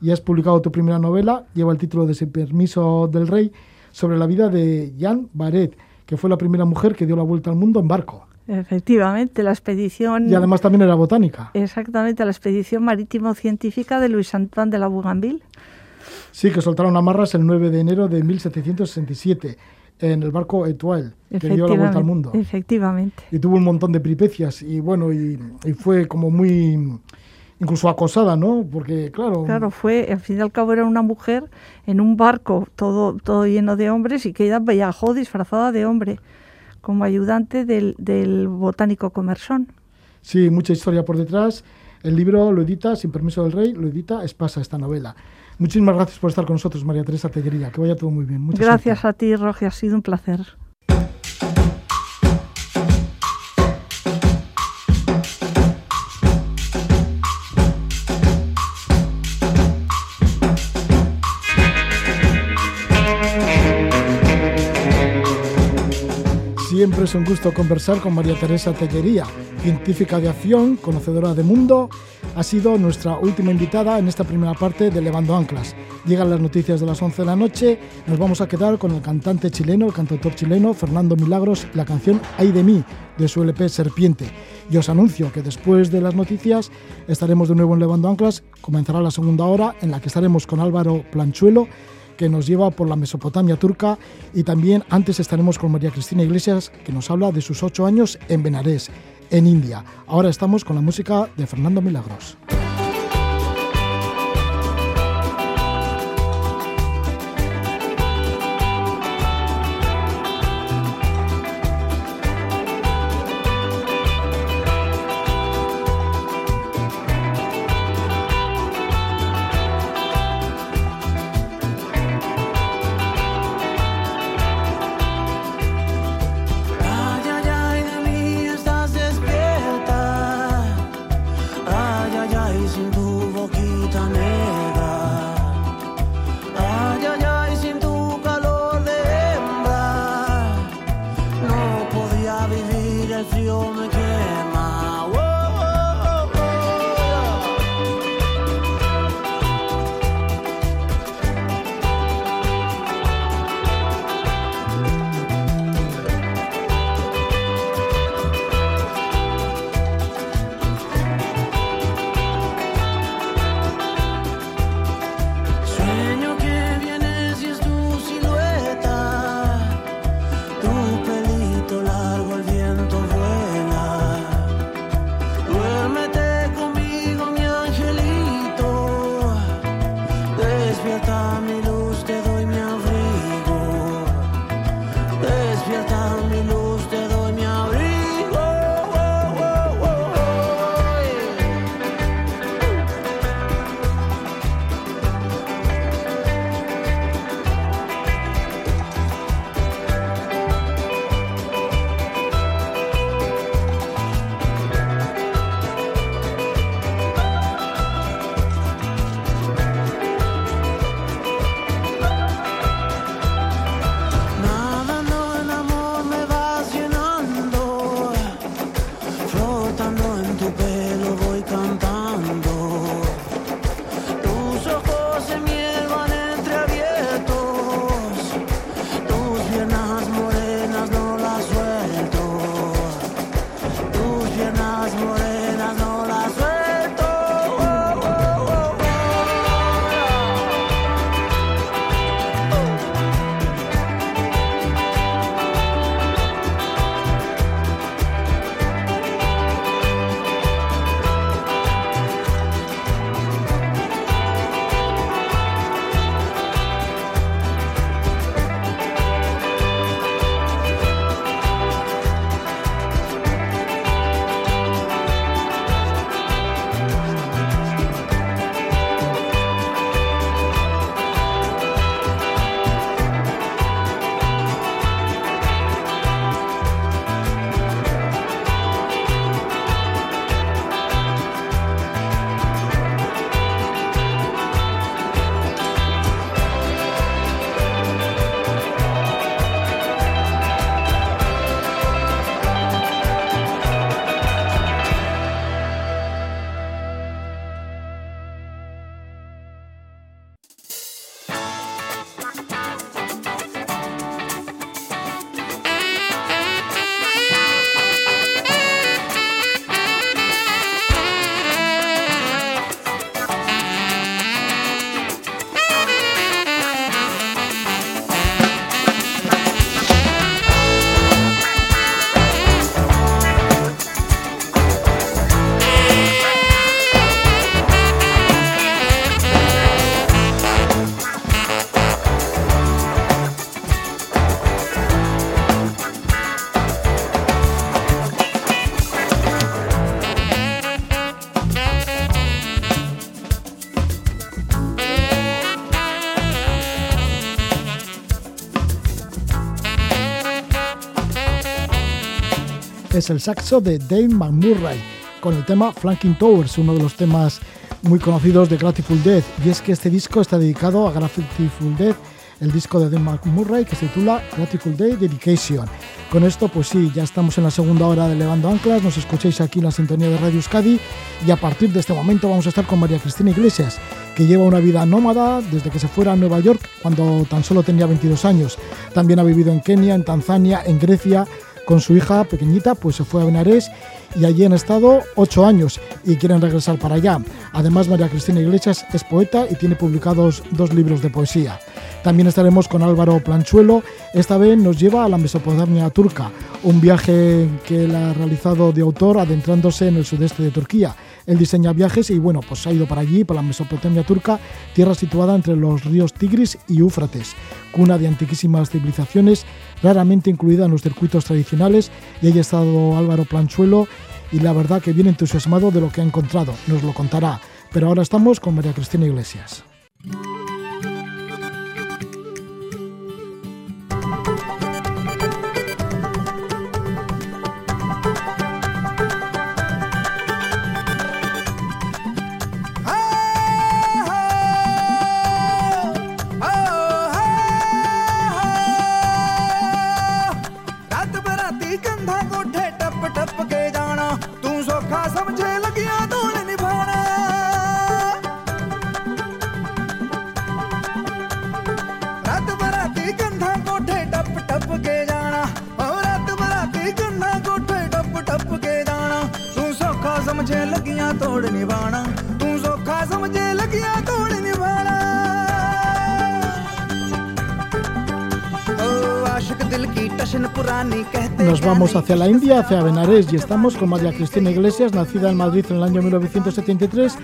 y has publicado tu primera novela, lleva el título de Sin permiso del rey, sobre la vida de Jean Baret, que fue la primera mujer que dio la vuelta al mundo en barco. Efectivamente, la expedición... Y además también era botánica. Exactamente, la expedición marítimo-científica de Luis Antoine de la Bougainville. Sí, que soltaron amarras el 9 de enero de 1767 en el barco Etoile, que dio la vuelta al mundo. Efectivamente. Y tuvo un montón de peripecias y bueno, y, y fue como muy incluso acosada, ¿no? Porque, claro... Claro, fue, al fin y al cabo era una mujer en un barco todo, todo lleno de hombres y que ella viajó disfrazada de hombre como ayudante del, del botánico Comersón. Sí, mucha historia por detrás. El libro lo edita, sin permiso del rey, lo edita Espasa, esta novela. Muchísimas gracias por estar con nosotros, María Teresa Tellería. Que vaya todo muy bien. Muchas gracias a ti, Roge. Ha sido un placer. Siempre es un gusto conversar con María Teresa Tellería, científica de acción, conocedora de mundo. Ha sido nuestra última invitada en esta primera parte de Levando Anclas. Llegan las noticias de las 11 de la noche. Nos vamos a quedar con el cantante chileno, el cantautor chileno Fernando Milagros la canción Ay de mí de su LP Serpiente. Y os anuncio que después de las noticias estaremos de nuevo en Levando Anclas. Comenzará la segunda hora en la que estaremos con Álvaro Planchuelo que nos lleva por la Mesopotamia turca y también antes estaremos con María Cristina Iglesias que nos habla de sus ocho años en Benarés, en India. Ahora estamos con la música de Fernando Milagros. Es el saxo de Dave McMurray con el tema Flanking Towers, uno de los temas muy conocidos de Grateful Dead. Y es que este disco está dedicado a Grateful Dead, el disco de Dave McMurray que se titula Grateful Dead Dedication. Con esto, pues sí, ya estamos en la segunda hora de Levando Anclas, nos escucháis aquí en la sintonía de Radio Euskadi y a partir de este momento vamos a estar con María Cristina Iglesias, que lleva una vida nómada desde que se fuera a Nueva York cuando tan solo tenía 22 años. También ha vivido en Kenia, en Tanzania, en Grecia, con su hija pequeñita, pues se fue a Benares y allí han estado ocho años y quieren regresar para allá. Además, María Cristina Iglesias es poeta y tiene publicados dos libros de poesía. También estaremos con Álvaro Planchuelo. Esta vez nos lleva a la Mesopotamia turca, un viaje que él ha realizado de autor adentrándose en el sudeste de Turquía. Él diseña viajes y bueno, pues ha ido para allí, para la Mesopotamia turca, tierra situada entre los ríos Tigris y Éufrates, cuna de antiquísimas civilizaciones, raramente incluida en los circuitos tradicionales. Y ahí ha estado Álvaro Planchuelo y la verdad que viene entusiasmado de lo que ha encontrado, nos lo contará. Pero ahora estamos con María Cristina Iglesias. Nos vamos hacia la India, hacia Benares, y estamos con María Cristina Iglesias, nacida en Madrid en el año 1973.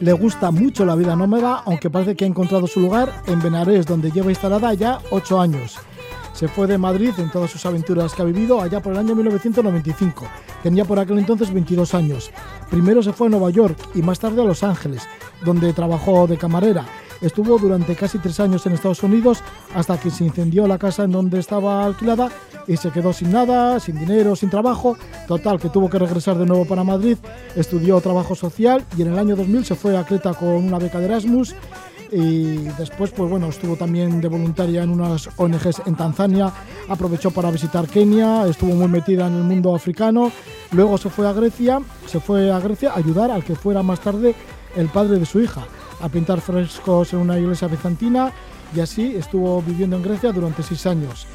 Le gusta mucho la vida nómada, aunque parece que ha encontrado su lugar en Benares, donde lleva instalada ya ocho años. Se fue de Madrid en todas sus aventuras que ha vivido allá por el año 1995. Tenía por aquel entonces 22 años. Primero se fue a Nueva York y más tarde a Los Ángeles, donde trabajó de camarera. Estuvo durante casi tres años en Estados Unidos hasta que se incendió la casa en donde estaba alquilada y se quedó sin nada, sin dinero, sin trabajo. Total, que tuvo que regresar de nuevo para Madrid, estudió trabajo social y en el año 2000 se fue a Creta con una beca de Erasmus y después pues bueno estuvo también de voluntaria en unas ONGs en Tanzania aprovechó para visitar Kenia estuvo muy metida en el mundo africano luego se fue a Grecia se fue a Grecia a ayudar al que fuera más tarde el padre de su hija a pintar frescos en una iglesia bizantina y así estuvo viviendo en Grecia durante seis años.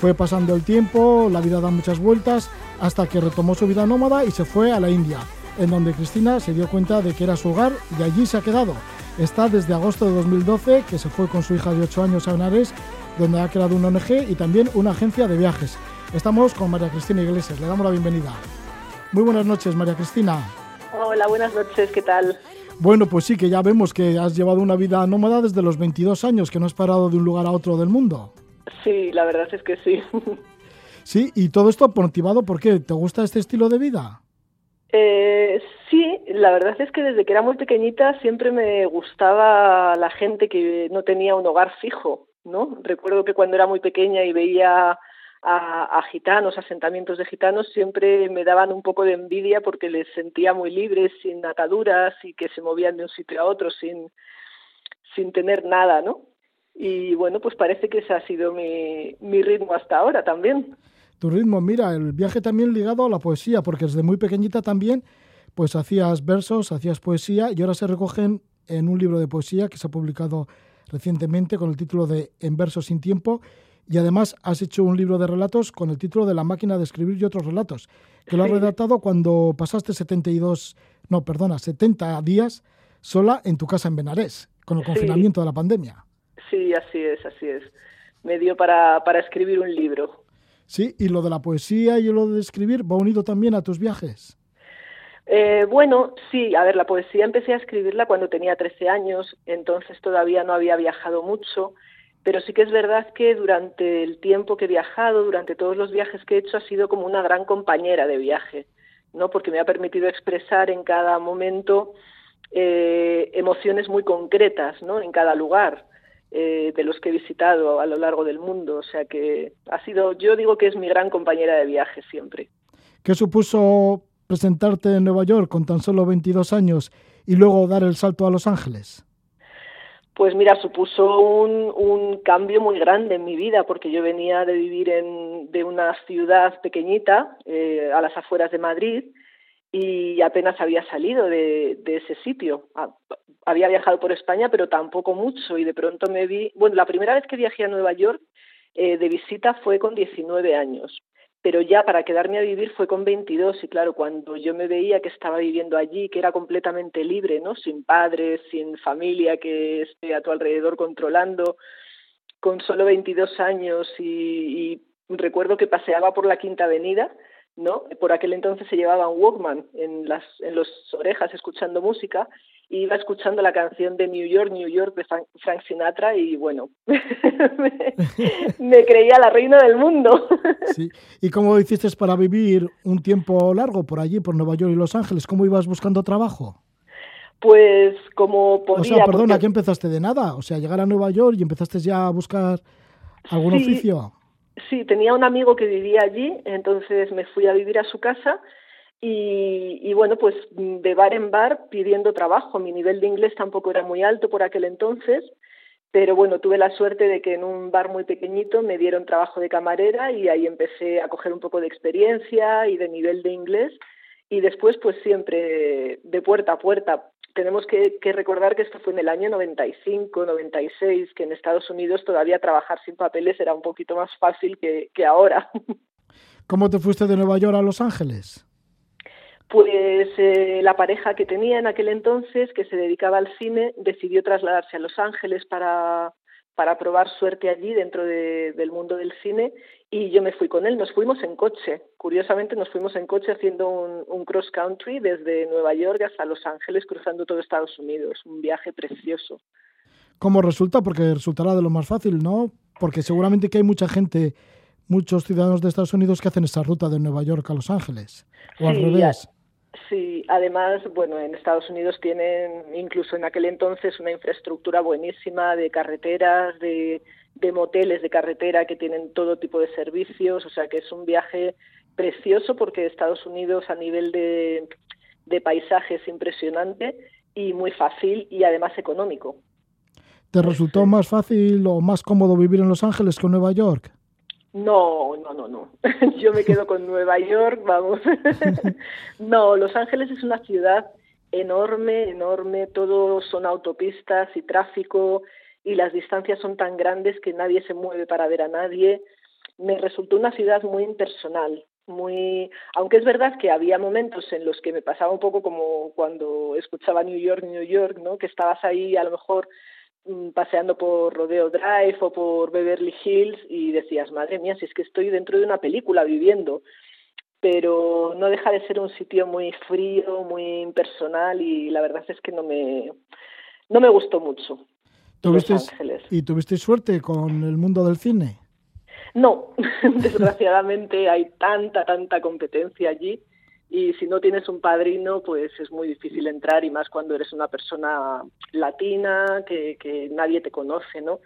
Fue pasando el tiempo, la vida da muchas vueltas, hasta que retomó su vida nómada y se fue a la India, en donde Cristina se dio cuenta de que era su hogar y allí se ha quedado. Está desde agosto de 2012, que se fue con su hija de 8 años a Benares, donde ha creado una ONG y también una agencia de viajes. Estamos con María Cristina Iglesias, le damos la bienvenida. Muy buenas noches, María Cristina. Hola, buenas noches, ¿qué tal? Bueno, pues sí, que ya vemos que has llevado una vida nómada desde los 22 años, que no has parado de un lugar a otro del mundo. Sí, la verdad es que sí. Sí, y todo esto motivado, ¿por qué? ¿Te gusta este estilo de vida? Eh, sí, la verdad es que desde que era muy pequeñita siempre me gustaba la gente que no tenía un hogar fijo, ¿no? Recuerdo que cuando era muy pequeña y veía a, gitanos, asentamientos de gitanos, siempre me daban un poco de envidia porque les sentía muy libres, sin ataduras y que se movían de un sitio a otro sin, sin tener nada, ¿no? Y bueno, pues parece que ese ha sido mi ritmo hasta ahora también. Tu ritmo, mira, el viaje también ligado a la poesía, porque desde muy pequeñita también, pues hacías versos, hacías poesía y ahora se recogen en un libro de poesía que se ha publicado recientemente con el título de En versos sin tiempo y además has hecho un libro de relatos con el título de La máquina de escribir y otros relatos, que lo has redactado cuando pasaste 72, no, perdona, 70 días sola en tu casa en Benarés, con el confinamiento de la pandemia. Sí, así es, así es. Me dio para, para escribir un libro. Sí, y lo de la poesía y lo de escribir va unido también a tus viajes. Eh, bueno, sí, a ver, la poesía empecé a escribirla cuando tenía 13 años, entonces todavía no había viajado mucho pero sí que es verdad que durante el tiempo que he viajado, durante todos los viajes que he hecho, ha sido como una gran compañera de viaje, ¿no? Porque me ha permitido expresar en cada momento eh, emociones muy concretas, ¿no? En cada lugar eh, de los que he visitado a lo largo del mundo. O sea que ha sido, yo digo que es mi gran compañera de viaje siempre. ¿Qué supuso presentarte en Nueva York con tan solo 22 años y luego dar el salto a Los Ángeles? Pues mira, supuso un, cambio muy grande en mi vida, porque yo venía de vivir en, de una ciudad pequeñita, eh, a las afueras de Madrid, y apenas había salido de, ese sitio. Había viajado por España, pero tampoco mucho, y de pronto me vi, bueno, la primera vez que viajé a Nueva York eh, de visita fue con 19 años pero ya para quedarme a vivir fue con 22 y claro, cuando yo me veía que estaba viviendo allí, que era completamente libre, ¿no? Sin padres, sin familia que esté a tu alrededor controlando, con solo 22 años y, y recuerdo que paseaba por la Quinta Avenida, ¿no? Por aquel entonces se llevaba un Walkman en las en las orejas escuchando música iba escuchando la canción de New York, New York de Frank Sinatra y bueno, me, creía la reina del mundo. sí. ¿Y cómo hiciste para vivir un tiempo largo por allí, por Nueva York y Los Ángeles? ¿Cómo ibas buscando trabajo? Pues como podía... O sea, perdona, ¿qué empezaste de nada? O sea, llegar a Nueva York y empezaste ya a buscar algún oficio. Sí, tenía un amigo que vivía allí, entonces me fui a vivir a su casa y, bueno, pues de bar en bar pidiendo trabajo. Mi nivel de inglés tampoco era muy alto por aquel entonces, pero bueno, tuve la suerte de que en un bar muy pequeñito me dieron trabajo de camarera y ahí empecé a coger un poco de experiencia y de nivel de inglés. Y después, pues siempre de puerta a puerta. Tenemos que, recordar que esto fue en el año 95, 96, que en Estados Unidos todavía trabajar sin papeles era un poquito más fácil que, que ahora. ¿Cómo te fuiste de Nueva York a Los Ángeles? Pues eh, la pareja que tenía en aquel entonces, que se dedicaba al cine, decidió trasladarse a Los Ángeles para, para probar suerte allí dentro del mundo del cine y yo me fui con él. Nos fuimos en coche. Curiosamente nos fuimos en coche haciendo un, un cross country desde Nueva York hasta Los Ángeles, cruzando todo Estados Unidos. Un viaje precioso. ¿Cómo resulta? Porque resultará de lo más fácil, ¿no? Porque seguramente que hay mucha gente, muchos ciudadanos de Estados Unidos que hacen esa ruta de Nueva York a Los Ángeles. O al revés. Sí, además, bueno, en Estados Unidos tienen incluso en aquel entonces una infraestructura buenísima de carreteras, de, moteles de carretera que tienen todo tipo de servicios, o sea que es un viaje precioso porque Estados Unidos a nivel de, de paisaje es impresionante y muy fácil y además económico. ¿Te resultó más fácil o más cómodo vivir en Los Ángeles que en Nueva York? No, no, no, no. Yo me quedo con Nueva York, vamos. no, Los Ángeles es una ciudad enorme, enorme. Todo son autopistas y tráfico y las distancias son tan grandes que nadie se mueve para ver a nadie. Me resultó una ciudad muy impersonal, muy aunque es verdad que había momentos en los que me pasaba un poco como cuando escuchaba New York New York no que estabas ahí a lo mejor paseando por Rodeo Drive o por Beverly Hills y decías, madre mía, si es que estoy dentro de una película viviendo. Pero no deja de ser un sitio muy frío, muy impersonal y la verdad es que no me, no me gustó mucho. ¿Y tuviste suerte con el mundo del cine? No, desgraciadamente hay tanta, tanta competencia allí y si no tienes un padrino, pues es muy difícil entrar y más cuando eres una persona latina que, nadie te conoce, ¿no?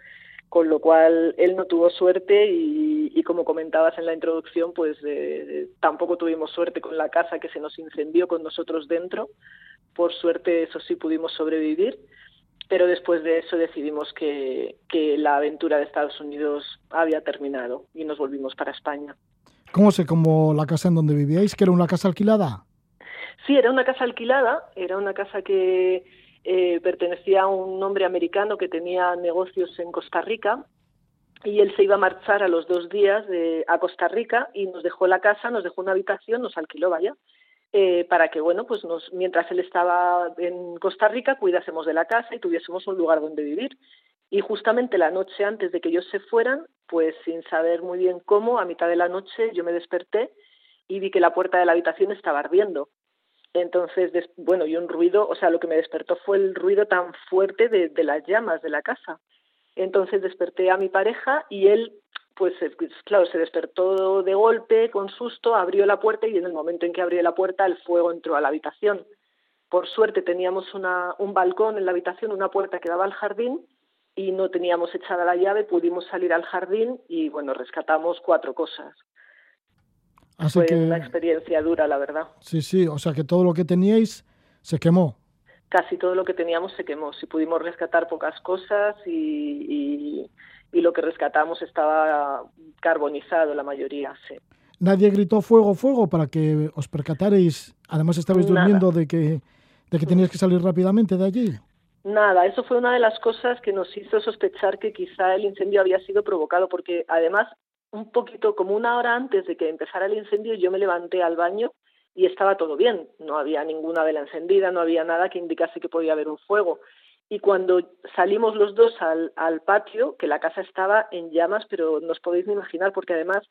Con lo cual él no tuvo suerte y, como comentabas en la introducción, pues eh, tampoco tuvimos suerte con la casa que se nos incendió con nosotros dentro. Por suerte, eso sí pudimos sobrevivir, pero después de eso decidimos que la aventura de Estados Unidos había terminado y nos volvimos para España. ¿Cómo sé como la casa en donde vivíais, que era una casa alquilada? Sí, era una casa alquilada, era una casa que eh, pertenecía a un hombre americano que tenía negocios en Costa Rica y él se iba a marchar a los dos días de, a Costa Rica y nos dejó la casa, nos dejó una habitación, nos alquiló, vaya, eh, para que, bueno, pues nos, mientras él estaba en Costa Rica, cuidásemos de la casa y tuviésemos un lugar donde vivir. Y justamente la noche antes de que ellos se fueran, pues sin saber muy bien cómo, a mitad de la noche yo me desperté y vi que la puerta de la habitación estaba ardiendo. Entonces, bueno, y un ruido, o sea, lo que me despertó fue el ruido tan fuerte de, las llamas de la casa. Entonces desperté a mi pareja y él, pues claro, se despertó de golpe, con susto, abrió la puerta y en el momento en que abrió la puerta el fuego entró a la habitación. Por suerte teníamos una, un balcón en la habitación, una puerta que daba al jardín y no teníamos echada la llave, pudimos salir al jardín y bueno, rescatamos cuatro cosas. fue una experiencia dura, la verdad. Sí, sí, o sea que todo lo que teníais se quemó. Casi todo lo que teníamos se quemó. Si pudimos rescatar pocas cosas y, y, lo que rescatamos estaba carbonizado, la mayoría, sí. ¿Nadie gritó fuego, fuego para que os percataréis? Además estabais durmiendo de que, de que teníais que salir rápidamente de allí. Nada, eso fue una de las cosas que nos hizo sospechar que quizá el incendio había sido provocado, porque además un poquito como una hora antes de que empezara el incendio yo me levanté al baño y estaba todo bien, no había ninguna vela encendida, no había nada que indicase que podía haber un fuego. Y cuando salimos los dos al, patio, que la casa estaba en llamas, pero no os podéis ni imaginar, porque además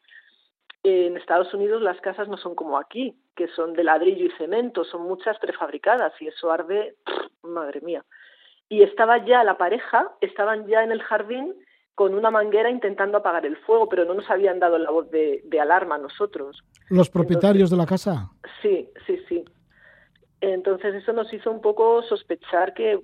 en Estados Unidos las casas no son como aquí, que son de ladrillo y cemento, son muchas prefabricadas y eso arde, madre mía. Y estaba ya la pareja, estaban ya en el jardín con una manguera intentando apagar el fuego, pero no nos habían dado la voz de, alarma a nosotros. ¿Los propietarios de la casa? Sí, sí, sí. Entonces eso nos hizo un poco sospechar que,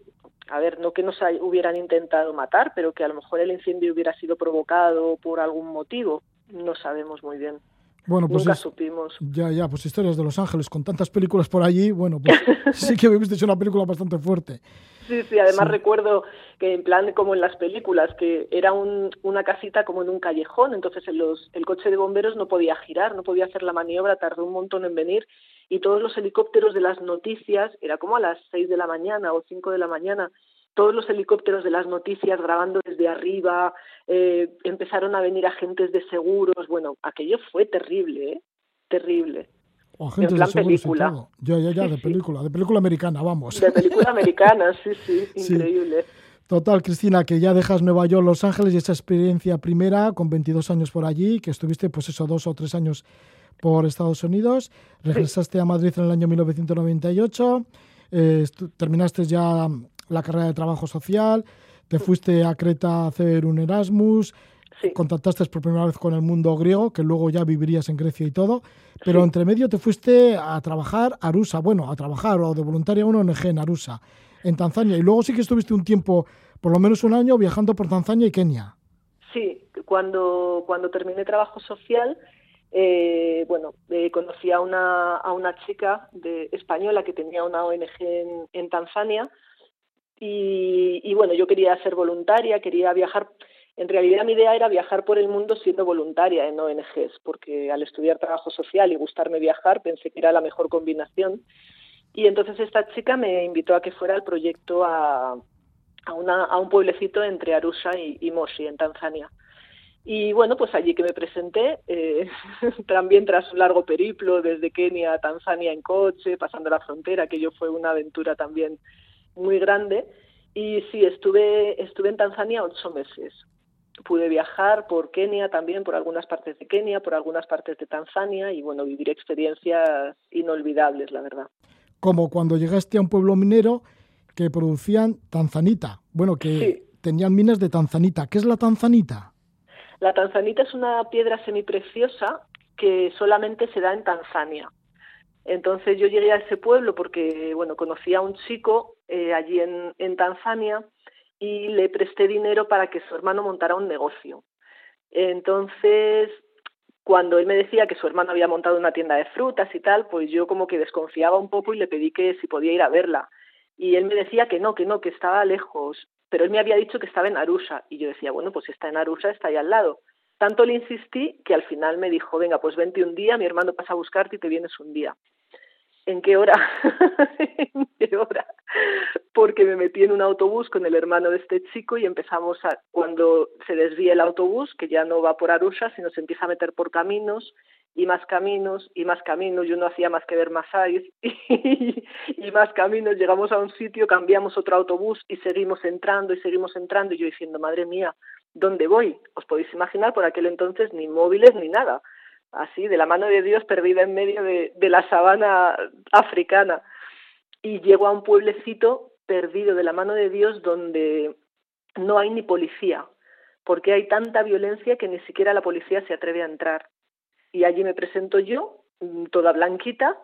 a ver, no que nos hubieran intentado matar, pero que a lo mejor el incendio hubiera sido provocado por algún motivo. No sabemos muy bien. Bueno, pues Nunca supimos. Ya, ya, pues historias de Los Ángeles con tantas películas por allí, bueno, pues sí que habéis hecho una película bastante fuerte. Sí, sí, además recuerdo que en plan como en las películas, que era un, una casita como en un callejón, entonces en los, el coche de bomberos no podía girar, no podía hacer la maniobra, tardó un montón en venir y todos los helicópteros de las noticias, era como a las seis de la mañana o cinco de la mañana, todos los helicópteros de las noticias grabando desde arriba, eh, empezaron a venir agentes de seguros, bueno, aquello fue terrible, ¿eh? terrible. O agentes de película. Ya, ya, ya, de película, de película americana, vamos. De película americana, sí, sí, increíble. Total, Cristina, que ya dejas Nueva York, Los Ángeles y esa experiencia primera con 22 años por allí, que estuviste pues eso, dos o tres años por Estados Unidos, regresaste a Madrid en el año 1998, eh, terminaste ya la carrera de trabajo social, te fuiste a Creta a hacer un Erasmus, contactaste por primera vez con el mundo griego, que luego ya vivirías en Grecia y todo, pero entre medio te fuiste a trabajar a Arusa, bueno, a trabajar o de voluntaria a una ONG en Arusa, en Tanzania, y luego sí que estuviste un tiempo, por lo menos un año, viajando por Tanzania y Kenia. Sí, cuando, cuando terminé trabajo social, eh, bueno, eh, conocí a una, a una chica de, española que tenía una ONG en, en Tanzania, y, y, bueno, yo quería ser voluntaria, quería viajar. En realidad mi idea era viajar por el mundo siendo voluntaria en ONGs, porque al estudiar trabajo social y gustarme viajar pensé que era la mejor combinación. Y entonces esta chica me invitó a que fuera al proyecto a, a, un pueblecito entre Arusha y, Moshi, en Tanzania. Y bueno, pues allí que me presenté, eh, también tras un largo periplo desde Kenia a Tanzania en coche, pasando la frontera, aquello fue una aventura también muy grande. Y sí, estuve, estuve en Tanzania ocho meses. Pude viajar por Kenia también, por algunas partes de Kenia, por algunas partes de Tanzania y bueno, vivir experiencias inolvidables, la verdad. Como cuando llegaste a un pueblo minero que producían tanzanita. Bueno, que tenían minas de tanzanita. ¿Qué es la tanzanita? La tanzanita es una piedra semipreciosa que solamente se da en Tanzania. Entonces yo llegué a ese pueblo porque, bueno, conocí a un chico eh, allí en, en Tanzania y le presté dinero para que su hermano montara un negocio. Entonces, cuando él me decía que su hermano había montado una tienda de frutas y tal, pues yo como que desconfiaba un poco y le pedí que si podía ir a verla. Y él me decía que no, que no, que estaba lejos, pero él me había dicho que estaba en Arusha. Y yo decía, bueno, pues si está en Arusha, está ahí al lado. Tanto le insistí que al final me dijo, venga, pues vente un día, mi hermano pasa a buscarte y te vienes un día. ¿En qué hora? ¿En qué hora? Porque me metí en un autobús con el hermano de este chico y empezamos a, cuando se desvía el autobús, que ya no va por Arusha, sino se empieza a meter por caminos y más caminos y más caminos. Yo no hacía más que ver Masáis y, y más caminos. Llegamos a un sitio, cambiamos otro autobús y seguimos entrando y seguimos entrando. Y yo diciendo, madre mía, ¿dónde voy? Os podéis imaginar, por aquel entonces ni móviles ni nada así, de la mano de Dios, perdida en medio de, de la sabana africana. Y llego a un pueblecito perdido de la mano de Dios donde no hay ni policía, porque hay tanta violencia que ni siquiera la policía se atreve a entrar. Y allí me presento yo, mm, toda blanquita,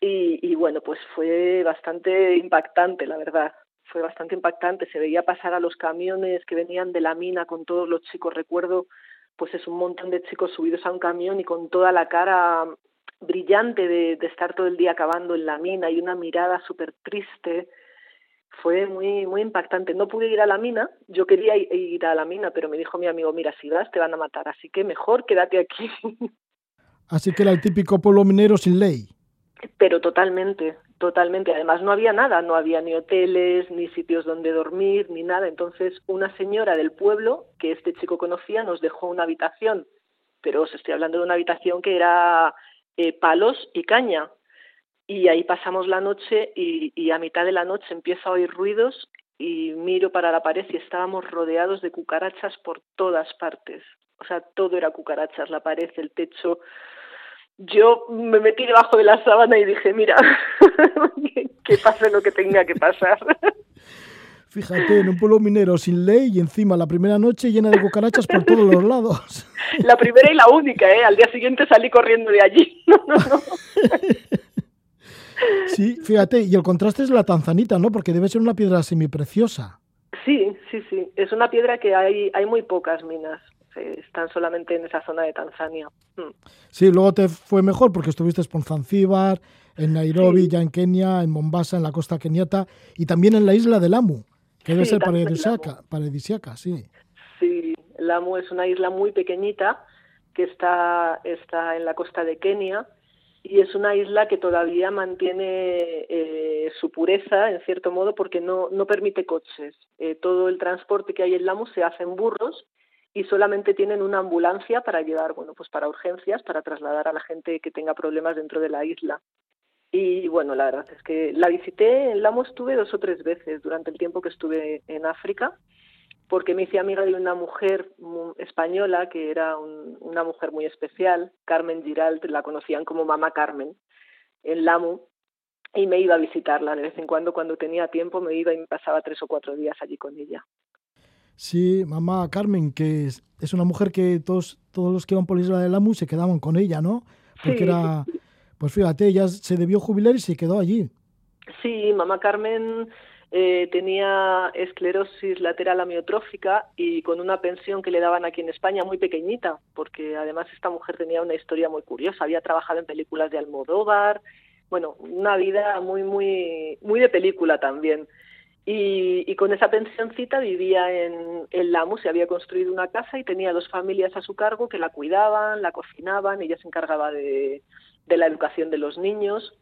y, y, bueno, pues fue bastante impactante, la verdad. Fue bastante impactante. Se veía pasar a los camiones que venían de la mina con todos los chicos. Recuerdo pues es un montón de chicos subidos a un camión y con toda la cara brillante de, de estar todo el día acabando en la mina y una mirada súper triste fue muy muy impactante. No pude ir a la mina, yo quería ir a la mina, pero me dijo mi amigo, mira, si vas te van a matar, así que mejor quédate aquí. Así que era el típico pueblo minero sin ley. Pero totalmente, totalmente. Además no había nada, no había ni hoteles, ni sitios donde dormir, ni nada. Entonces una señora del pueblo que este chico conocía nos dejó una habitación, pero os estoy hablando de una habitación que era eh, palos y caña, y ahí pasamos la noche y, a mitad de la noche empiezo a oír ruidos y miro para la pared y estábamos rodeados de cucarachas por todas partes. O sea, todo era cucarachas, la pared, el techo. Yo me metí debajo de la sábana y dije, mira, que pase lo que tenga que pasar. Fíjate, en un pueblo minero sin ley y encima la primera noche llena de cucarachas por todos los lados. La primera y la única, ¿eh? Al día siguiente salí corriendo de allí. No, no, no. Sí, fíjate, y el contraste es la tanzanita, ¿no? Porque debe ser una piedra semipreciosa. Sí, sí, sí. Es una piedra que hay, hay muy pocas minas. Están solamente en esa zona de Tanzania. Mm. Sí, luego te fue mejor porque estuviste en Zanzíbar, en Nairobi, ya en Kenia, en Mombasa, en la costa keniata y también en la isla de Lamu, que debe ser paradisiaca, paradisiaca, sí. Sí, Lamu es una isla muy pequeñita que está, está en la costa de Kenia y es una isla que todavía mantiene eh, su pureza, en cierto modo, porque no, no permite coches. Eh, todo el transporte que hay en Lamu se hace en burros y solamente tienen una ambulancia para llevar, bueno, pues para urgencias, para trasladar a la gente que tenga problemas dentro de la isla. Y bueno, la verdad es que la visité, en Lamu estuve dos o tres veces durante el tiempo que estuve en África porque me hice amiga de una mujer española que era una mujer muy especial, Carmen Giralt, la conocían como Mamá Carmen, en Lamu, y me iba a visitarla de vez en cuando, cuando tenía tiempo, me iba y pasaba tres o cuatro días allí con ella. Sí, mamá Carmen, que es, una mujer que todos, todos los que iban por la isla de Lamu se quedaban con ella, ¿no? Porque era, pues fíjate, ella se debió jubilar y se quedó allí. Sí, mamá Carmen eh, tenía esclerosis lateral amiotrófica y con una pensión que le daban aquí en España muy pequeñita, porque además esta mujer tenía una historia muy curiosa, había trabajado en películas de Almodóvar, bueno, una vida muy, muy, muy de película también. Y, con esa pensioncita vivía en, en Lamu, se había construido una casa y tenía dos familias a su cargo que la cuidaban, la cocinaban, ella se encargaba de, la educación de los niños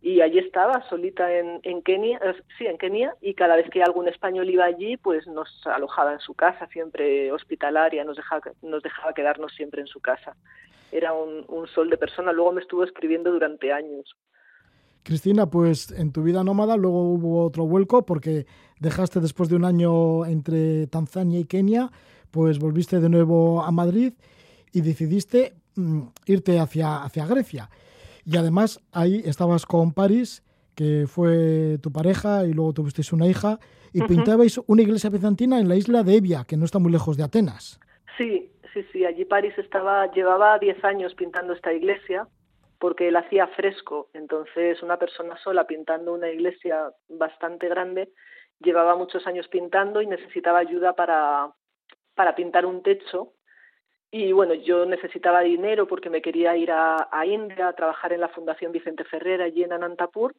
y allí estaba solita en, en Kenia, eh, sí, en Kenia, y cada vez que algún español iba allí, pues nos alojaba en su casa, siempre hospitalaria, nos dejaba, nos dejaba quedarnos siempre en su casa. Era un sol de persona, luego me estuvo escribiendo durante años. Cristina, pues en tu vida nómada luego hubo otro vuelco porque dejaste después de un año entre Tanzania y Kenia, pues volviste de nuevo a Madrid y decidiste mm, irte hacia, hacia Grecia. Y además ahí estabas con Paris, que fue tu pareja, y luego tuvisteis una hija, y pintabais una iglesia bizantina en la isla de Evia, que no está muy lejos de Atenas. Sí, sí, sí. Allí París estaba, llevaba 10 años pintando esta iglesia, porque él hacía fresco. Entonces, una persona sola pintando una iglesia bastante grande llevaba muchos años pintando y necesitaba ayuda para, para pintar un techo y bueno, yo necesitaba dinero porque me quería ir a, India a trabajar en la Fundación Vicente Ferrer allí en Anantapur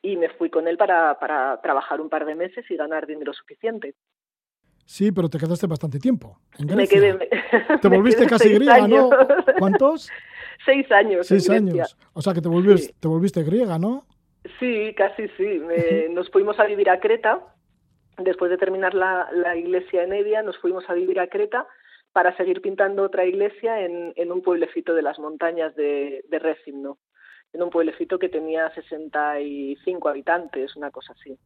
y me fui con él para, para trabajar un par de meses y ganar dinero suficiente. Sí, pero te quedaste bastante tiempo. me quedé. te volviste casi griega, ¿no? ¿Cuántos? Seis años. Seis años. O sea que te volviste, te volviste griega, ¿no? Sí, casi sí. nos fuimos a vivir a Creta. Después de terminar la, la iglesia en Evia, nos fuimos a vivir a Creta para seguir pintando otra iglesia en, en un pueblecito de las montañas de, de en un pueblecito que tenía 65 habitantes, una cosa así.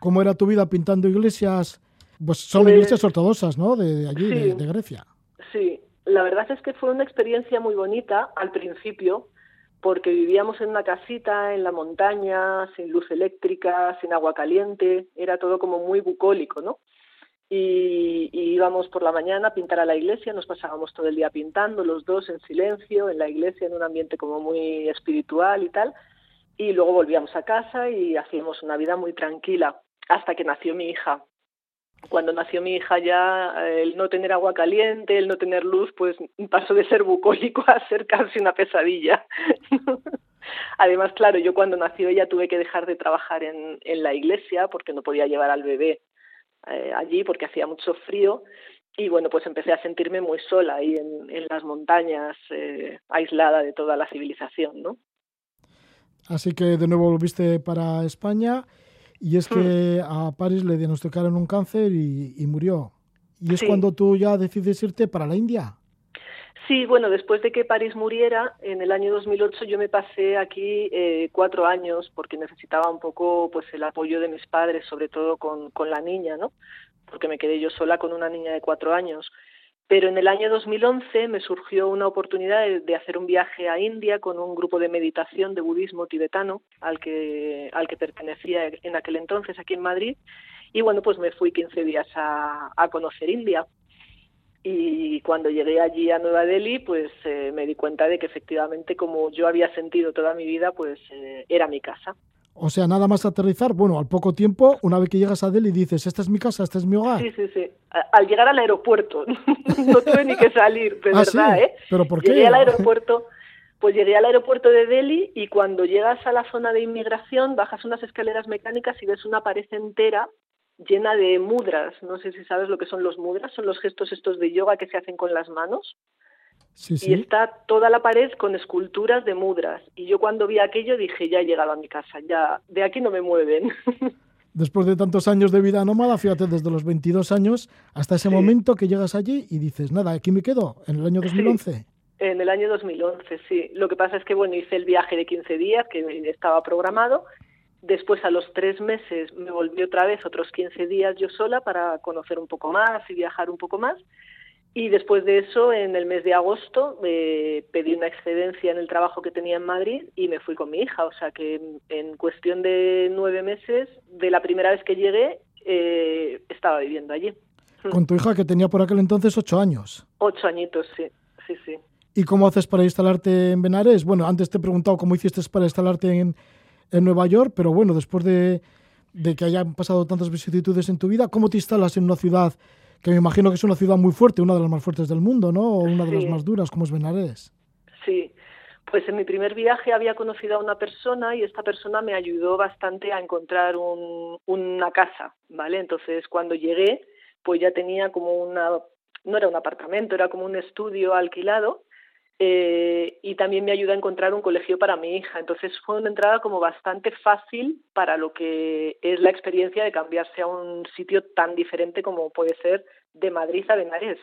¿Cómo era tu vida pintando iglesias? Pues son pues iglesias ortodoxas, ¿no? De, allí, de, Grecia. Sí, la verdad es que fue una experiencia muy bonita al principio, porque vivíamos en una casita en la montaña, sin luz eléctrica, sin agua caliente, era todo como muy bucólico, ¿no? y, íbamos por la mañana a pintar a la iglesia, nos pasábamos todo el día pintando, los dos en silencio, en la iglesia, en un ambiente como muy espiritual y tal, y luego volvíamos a casa y hacíamos una vida muy tranquila, hasta que nació mi hija. Cuando nació mi hija ya el no tener agua caliente, el no tener luz, pues pasó de ser bucólico a ser casi una pesadilla. Además, claro, yo cuando nació ella tuve que dejar de trabajar en, en la iglesia porque no podía llevar al bebé eh, allí porque hacía mucho frío y bueno, pues empecé a sentirme muy sola ahí en, en las montañas, eh, aislada de toda la civilización, ¿no? Así que de nuevo volviste para España y es que hmm. a París le diagnosticaron un cáncer y, y murió. ¿Y es cuando tú ya decides irte para la India? Sí, bueno, después de que París muriera, en el año 2008 yo me pasé aquí eh, cuatro años porque necesitaba un poco pues el apoyo de mis padres, sobre todo con, con la niña, ¿no? Porque me quedé yo sola con una niña de cuatro años. Pero en el año 2011 me surgió una oportunidad de, hacer un viaje a India con un grupo de meditación de budismo tibetano al que, al que pertenecía en aquel entonces aquí en Madrid. Y bueno, pues me fui 15 días a, conocer India. Y cuando llegué allí a Nueva Delhi, pues eh, me di cuenta de que efectivamente, como yo había sentido toda mi vida, pues eh, era mi casa. O sea, nada más aterrizar, bueno, al poco tiempo, una vez que llegas a Delhi, dices, esta es mi casa, este es mi hogar. Sí, sí, sí. Al llegar al aeropuerto, no tuve ni que salir, de ¿Ah, verdad, ¿eh? ¿Pero por qué? Llegué al aeropuerto, pues llegué al aeropuerto de Delhi y cuando llegas a la zona de inmigración, bajas unas escaleras mecánicas y ves una pared entera llena de mudras. No sé si sabes lo que son los mudras, son los gestos estos de yoga que se hacen con las manos. Sí, sí. Y está toda la pared con esculturas de mudras. Y yo cuando vi aquello dije, ya he llegado a mi casa, ya de aquí no me mueven. Después de tantos años de vida nómada, fíjate, desde los 22 años hasta ese momento que llegas allí y dices, nada, aquí me quedo, en el año 2011. En el año 2011, sí. Lo que pasa es que, bueno, hice el viaje de 15 días que estaba programado Después, a los tres meses, me volví otra vez otros 15 días yo sola para conocer un poco más y viajar un poco más. Y después de eso, en el mes de agosto, eh, pedí una excedencia en el trabajo que tenía en Madrid y me fui con mi hija. O sea que en, cuestión de nueve meses, de la primera vez que llegué, eh, estaba viviendo allí. Con tu hija que tenía por aquel entonces ocho años. Ocho añitos, sí, sí, sí. ¿Y cómo haces para instalarte en Benares? Bueno, antes te he preguntado cómo hiciste para instalarte en, en Nueva York, pero bueno, después de, que hayan pasado tantas vicisitudes en tu vida, ¿cómo te instalas en una ciudad que me imagino que es una ciudad muy fuerte, una de las más fuertes del mundo, ¿no? O una de las más duras, como es Benares. Sí, pues en mi primer viaje había conocido a una persona y esta persona me ayudó bastante a encontrar un, una casa, ¿vale? Entonces cuando llegué, pues ya tenía como una, no era un apartamento, era como un estudio alquilado eh, y también me ayuda a encontrar un colegio para mi hija. Entonces fue una entrada como bastante fácil para lo que es la experiencia de cambiarse a un sitio tan diferente como puede ser de Madrid a Benares.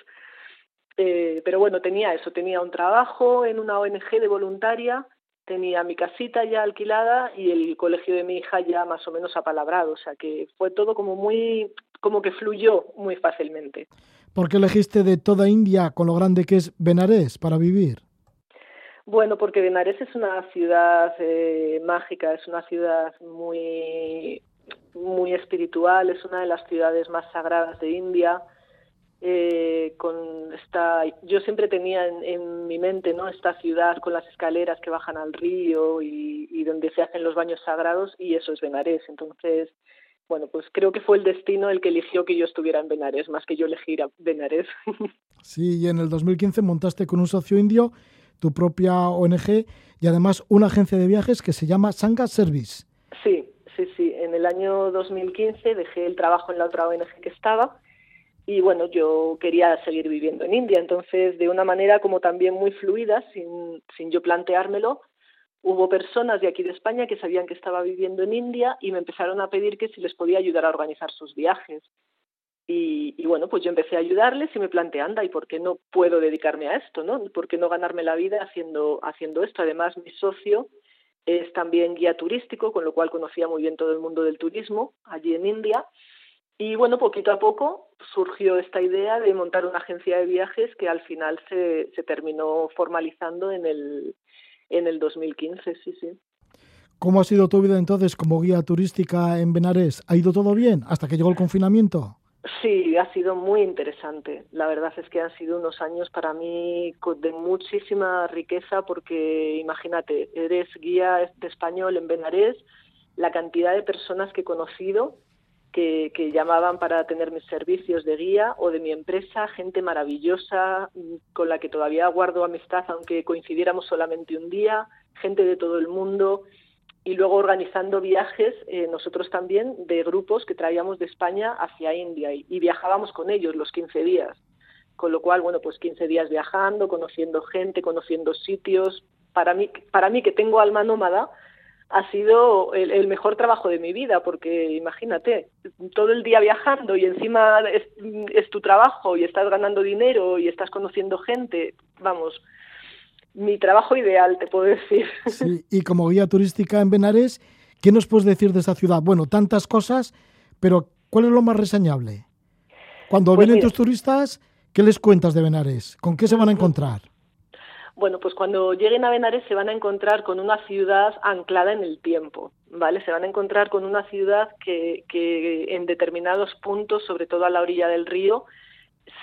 Eh, pero bueno, tenía eso, tenía un trabajo en una ONG de voluntaria, tenía mi casita ya alquilada y el colegio de mi hija ya más o menos apalabrado, o sea que fue todo como muy, como que fluyó muy fácilmente. ¿Por qué elegiste de toda India, con lo grande que es Benares, para vivir? Bueno, porque Benares es una ciudad eh, mágica, es una ciudad muy, muy espiritual, es una de las ciudades más sagradas de India. Eh, con esta, yo siempre tenía en, mi mente no esta ciudad con las escaleras que bajan al río y, y donde se hacen los baños sagrados y eso es Benares entonces bueno, pues creo que fue el destino el que eligió que yo estuviera en Benares, más que yo elegir a Benares. Sí, y en el 2015 montaste con un socio indio tu propia ONG y además una agencia de viajes que se llama Sangha Service. Sí, sí, sí. En el año 2015 dejé el trabajo en la otra ONG que estaba y bueno, yo quería seguir viviendo en India. Entonces, de una manera como también muy fluida, sin, sin yo planteármelo, hubo personas de aquí de España que sabían que estaba viviendo en India y me empezaron a pedir que si les podía ayudar a organizar sus viajes. Y, bueno, pues yo empecé a ayudarles y me planteé, anda, ¿y por qué no puedo dedicarme a esto? ¿no? ¿Por qué no ganarme la vida haciendo, haciendo esto? Además, mi socio es también guía turístico, con lo cual conocía muy bien todo el mundo del turismo allí en India. Y bueno, poquito a poco surgió esta idea de montar una agencia de viajes que al final se, se terminó formalizando en el, en el 2015, sí, sí. ¿Cómo ha sido tu vida entonces como guía turística en Benares? ¿Ha ido todo bien hasta que llegó el confinamiento? Sí, ha sido muy interesante. La verdad es que han sido unos años para mí de muchísima riqueza porque imagínate, eres guía de español en Benares, la cantidad de personas que he conocido que, llamaban para tener mis servicios de guía o de mi empresa, gente maravillosa mm, con la que todavía guardo amistad, aunque coincidiéramos solamente un día, gente de todo el mundo y luego organizando viajes eh, nosotros también de grupos que traíamos de España hacia India y, y, viajábamos con ellos los 15 días. Con lo cual, bueno, pues 15 días viajando, conociendo gente, conociendo sitios. Para mí, para mí que tengo alma nómada, ha sido el, mejor trabajo de mi vida, porque imagínate, todo el día viajando y encima es, tu trabajo y estás ganando dinero y estás conociendo gente, vamos, mi trabajo ideal, te puedo decir. Sí, y como guía turística en Benares, ¿qué nos puedes decir de esta ciudad? Bueno, tantas cosas, pero ¿cuál es lo más reseñable? Cuando pues vienen tus turistas, ¿qué les cuentas de Benares? ¿Con qué se van a encontrar? Bueno, pues cuando lleguen a Benares se van a encontrar con una ciudad anclada en el tiempo, ¿vale? Se van a encontrar con una ciudad que, que en determinados puntos, sobre todo a la orilla del río,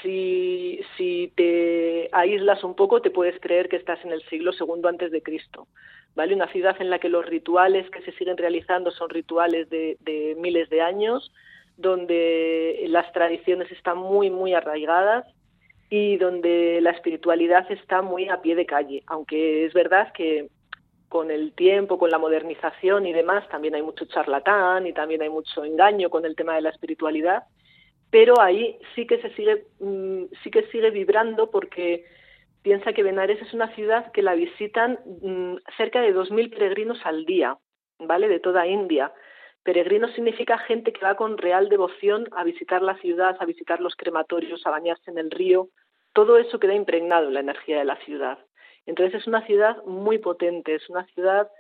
si, si te aíslas un poco, te puedes creer que estás en el siglo segundo antes de Cristo. ¿Vale? Una ciudad en la que los rituales que se siguen realizando son rituales de miles de años, donde las tradiciones están muy, muy arraigadas, y donde la espiritualidad está muy a pie de calle, aunque es verdad que con el tiempo, con la modernización y demás, también hay mucho charlatán y también hay mucho engaño con el tema de la espiritualidad, pero ahí sí que se sigue, mm, sí que sigue vibrando porque piensa que Benares es una ciudad que la visitan mm, cerca de 2.000 peregrinos al día, ¿vale? De toda India. Peregrino significa gente que va con real devoción a visitar la ciudad, a visitar los crematorios, a bañarse en el río. Todo eso queda impregnado en la energía de la ciudad. Entonces es una ciudad muy potente, es una ciudad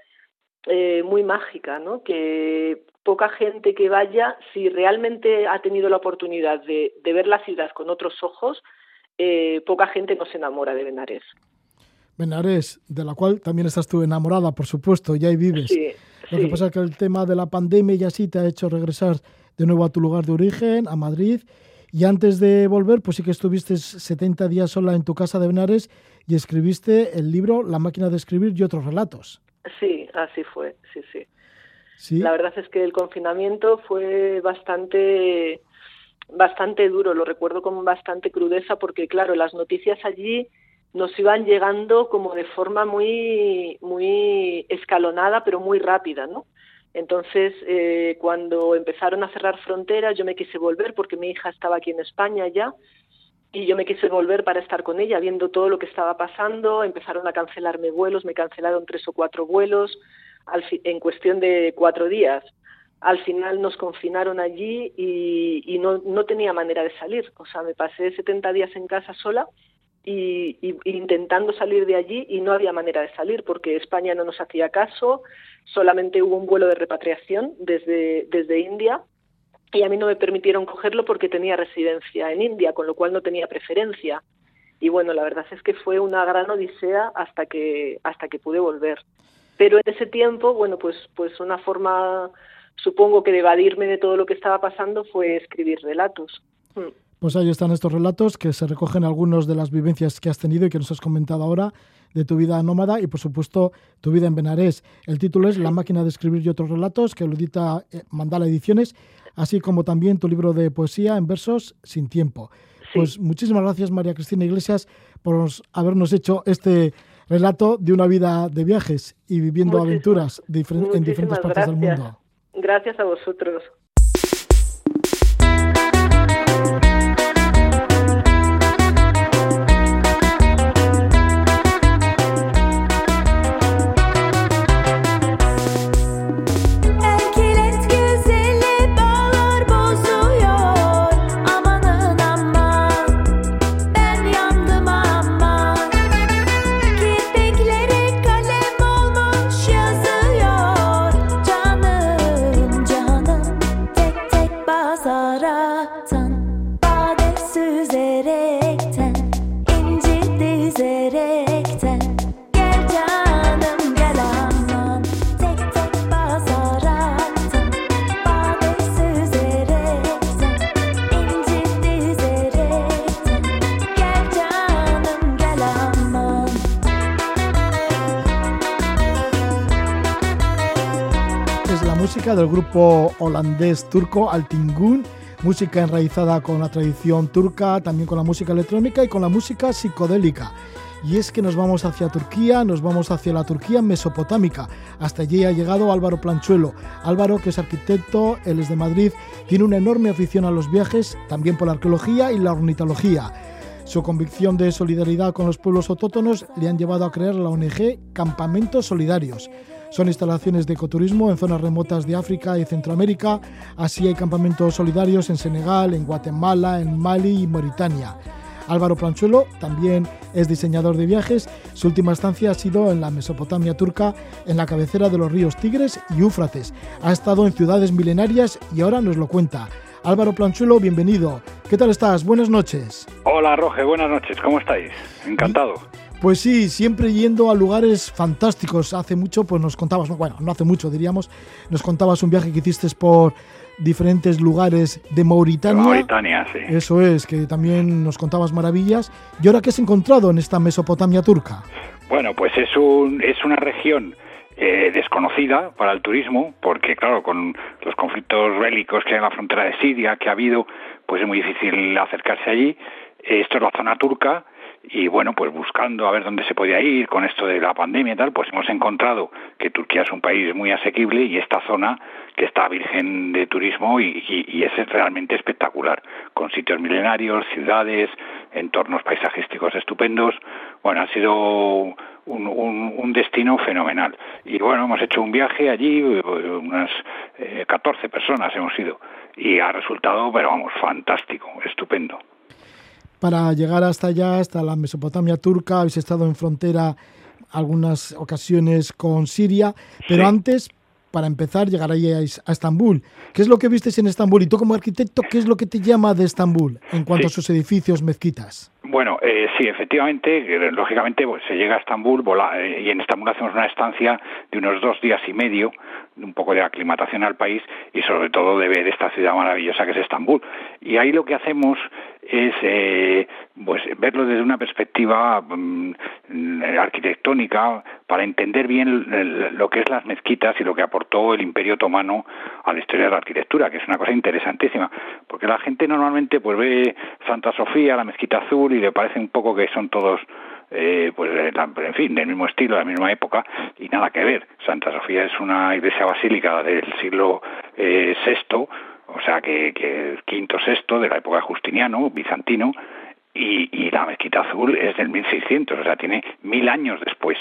eh, muy mágica, ¿no? Que poca gente que vaya, si realmente ha tenido la oportunidad de, ver la ciudad con otros ojos, eh, poca gente no se enamora de Benares. Benares, de la cual también estás tú enamorada, por supuesto, ya ahí vives. Sí, lo que pasa es que el tema de la pandemia ya sí te ha hecho regresar de nuevo a tu lugar de origen, a Madrid. Y antes de volver, pues sí que estuviste 70 días sola en tu casa de Benares y escribiste el libro La máquina de escribir y otros relatos. Sí, así fue, sí, sí. ¿Sí? La verdad es que el confinamiento fue bastante bastante duro, lo recuerdo con bastante crudeza porque claro, las noticias allí nos iban llegando como de forma muy, muy escalonada, pero muy rápida, ¿no? Entonces, eh, cuando empezaron a cerrar fronteras, yo me quise volver porque mi hija estaba aquí en España ya y yo me quise volver para estar con ella, viendo todo lo que estaba pasando. Empezaron a cancelarme vuelos, me cancelaron tres o cuatro vuelos en cuestión de cuatro días. Al final nos confinaron allí y, y no, no tenía manera de salir. O sea, me pasé 70 días en casa sola y, intentando salir de allí y no había manera de salir porque España no nos hacía caso, solamente hubo un vuelo de repatriación desde, desde India y a mí no me permitieron cogerlo porque tenía residencia en India, con lo cual no tenía preferencia. Y bueno, la verdad es que fue una gran odisea hasta que, hasta que pude volver. Pero en ese tiempo, bueno, pues, pues una forma, supongo que de evadirme de todo lo que estaba pasando fue escribir relatos. Mm. Pues ahí están estos relatos que se recogen algunos de las vivencias que has tenido y que nos has comentado ahora de tu vida nómada y por supuesto tu vida en Benarés. El título es La máquina de escribir y otros relatos que lo edita eh, Mandala Ediciones, así como también tu libro de poesía en versos sin tiempo. Pues muchísimas gracias María Cristina Iglesias por habernos hecho este relato de una vida de viajes y viviendo aventuras en diferentes partes del mundo. Gracias a vosotros. Música del grupo holandés turco Altingun, música enraizada con la tradición turca, también con la música electrónica y con la música psicodélica. Y es que nos vamos hacia Turquía, nos vamos hacia la Turquía mesopotámica. Hasta allí ha llegado Álvaro Planchuelo. Álvaro, que es arquitecto, él es de Madrid, tiene una enorme afición a los viajes, también por la arqueología y la ornitología. Su convicción de solidaridad con los pueblos autóctonos le han llevado a crear la ONG Campamentos Solidarios. Son instalaciones de ecoturismo en zonas remotas de África y Centroamérica. Así hay campamentos solidarios en Senegal, en Guatemala, en Mali y Mauritania. Álvaro Planchuelo también es diseñador de viajes. Su última estancia ha sido en la Mesopotamia turca, en la cabecera de los ríos Tigres y Éufrates. Ha estado en ciudades milenarias y ahora nos lo cuenta. Álvaro Planchuelo, bienvenido. ¿Qué tal estás? Buenas noches. Hola, Roge, buenas noches. ¿Cómo estáis? Encantado. Pues sí, siempre yendo a lugares fantásticos. Hace mucho, pues nos contabas, bueno, no hace mucho diríamos, nos contabas un viaje que hiciste por diferentes lugares de Mauritania. Mauritania, sí. Eso es, que también nos contabas maravillas. ¿Y ahora qué has encontrado en esta Mesopotamia turca? Bueno, pues es, un, es una región eh, desconocida para el turismo, porque claro, con los conflictos bélicos que hay en la frontera de Siria, que ha habido, pues es muy difícil acercarse allí. Esto es la zona turca y bueno, pues buscando a ver dónde se podía ir con esto de la pandemia y tal, pues hemos encontrado que Turquía es un país muy asequible y esta zona que está virgen de turismo y, es realmente espectacular, con sitios milenarios, ciudades, entornos paisajísticos estupendos. Bueno, ha sido un, destino fenomenal. Y bueno, hemos hecho un viaje allí, unas 14 eh, personas hemos ido, y ha resultado, pero vamos, fantástico, estupendo para llegar hasta allá, hasta la Mesopotamia turca. Habéis estado en frontera algunas ocasiones con Siria, pero antes, para empezar, llegaréis a Estambul. ¿Qué es lo que visteis en Estambul? Y tú como arquitecto, ¿qué es lo que te llama de Estambul en cuanto a sus edificios, mezquitas? Bueno, eh, sí, efectivamente, eh, lógicamente pues, se llega a Estambul eh, y en Estambul hacemos una estancia de unos dos días y medio, un poco de aclimatación al país y sobre todo de ver esta ciudad maravillosa que es Estambul. Y ahí lo que hacemos es eh, pues verlo desde una perspectiva mm, arquitectónica para entender bien lo que es las mezquitas y lo que aportó el Imperio Otomano a la historia de la arquitectura, que es una cosa interesantísima, porque la gente normalmente pues ve Santa Sofía, la mezquita azul y le parece un poco que son todos eh, pues en fin, del mismo estilo, de la misma época, y nada que ver. Santa Sofía es una iglesia basílica del siglo eh, VI, o sea que, que quinto sexto de la época Justiniano, bizantino, y, la mezquita azul es del 1600, o sea, tiene mil años después.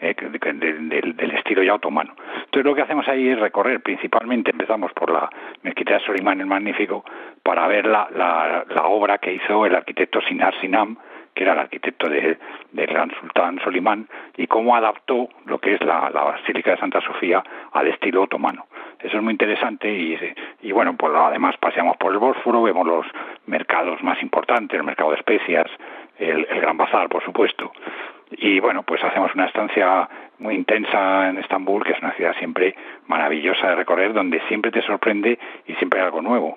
Eh, del, estilo ya otomano. Entonces lo que hacemos ahí es recorrer, principalmente empezamos por la mezquita de Solimán el Magnífico, para ver la, la, obra que hizo el arquitecto Sinar Sinam, que era el arquitecto del gran sultán Solimán, y cómo adaptó lo que es la, la Basílica de Santa Sofía al estilo otomano. Eso es muy interesante y, y bueno, pues además paseamos por el Bósforo, vemos los mercados más importantes, el mercado de especias, el, Gran Bazar, por supuesto. Y bueno, pues hacemos una estancia muy intensa en Estambul, que es una ciudad siempre maravillosa de recorrer, donde siempre te sorprende y siempre hay algo nuevo.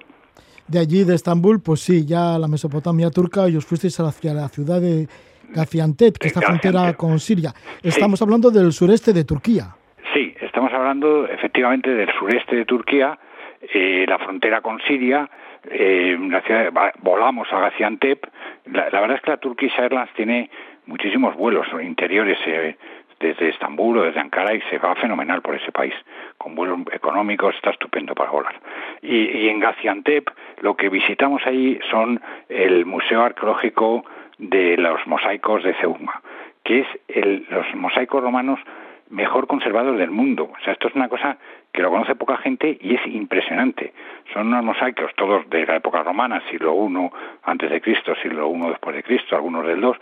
De allí, de Estambul, pues sí, ya la Mesopotamia turca, y os fuisteis hacia la ciudad de Gaziantep, que está frontera con Siria. Estamos hablando del sureste de Turquía. Sí, estamos hablando efectivamente del sureste de Turquía, eh, la frontera con Siria, eh, volamos a Gaziantep. La, verdad es que la Turkish Airlines tiene muchísimos vuelos interiores eh, desde Estambul o desde Ankara y se va fenomenal por ese país. Con vuelos económicos está estupendo para volar. Y, en Gaziantep lo que visitamos ahí son el Museo Arqueológico de los Mosaicos de Ceuma, que es el, los mosaicos romanos mejor conservados del mundo. O sea, esto es una cosa que lo conoce poca gente y es impresionante. Son unos mosaicos todos de la época romana, siglo I antes de Cristo, siglo I después de Cristo, algunos del II,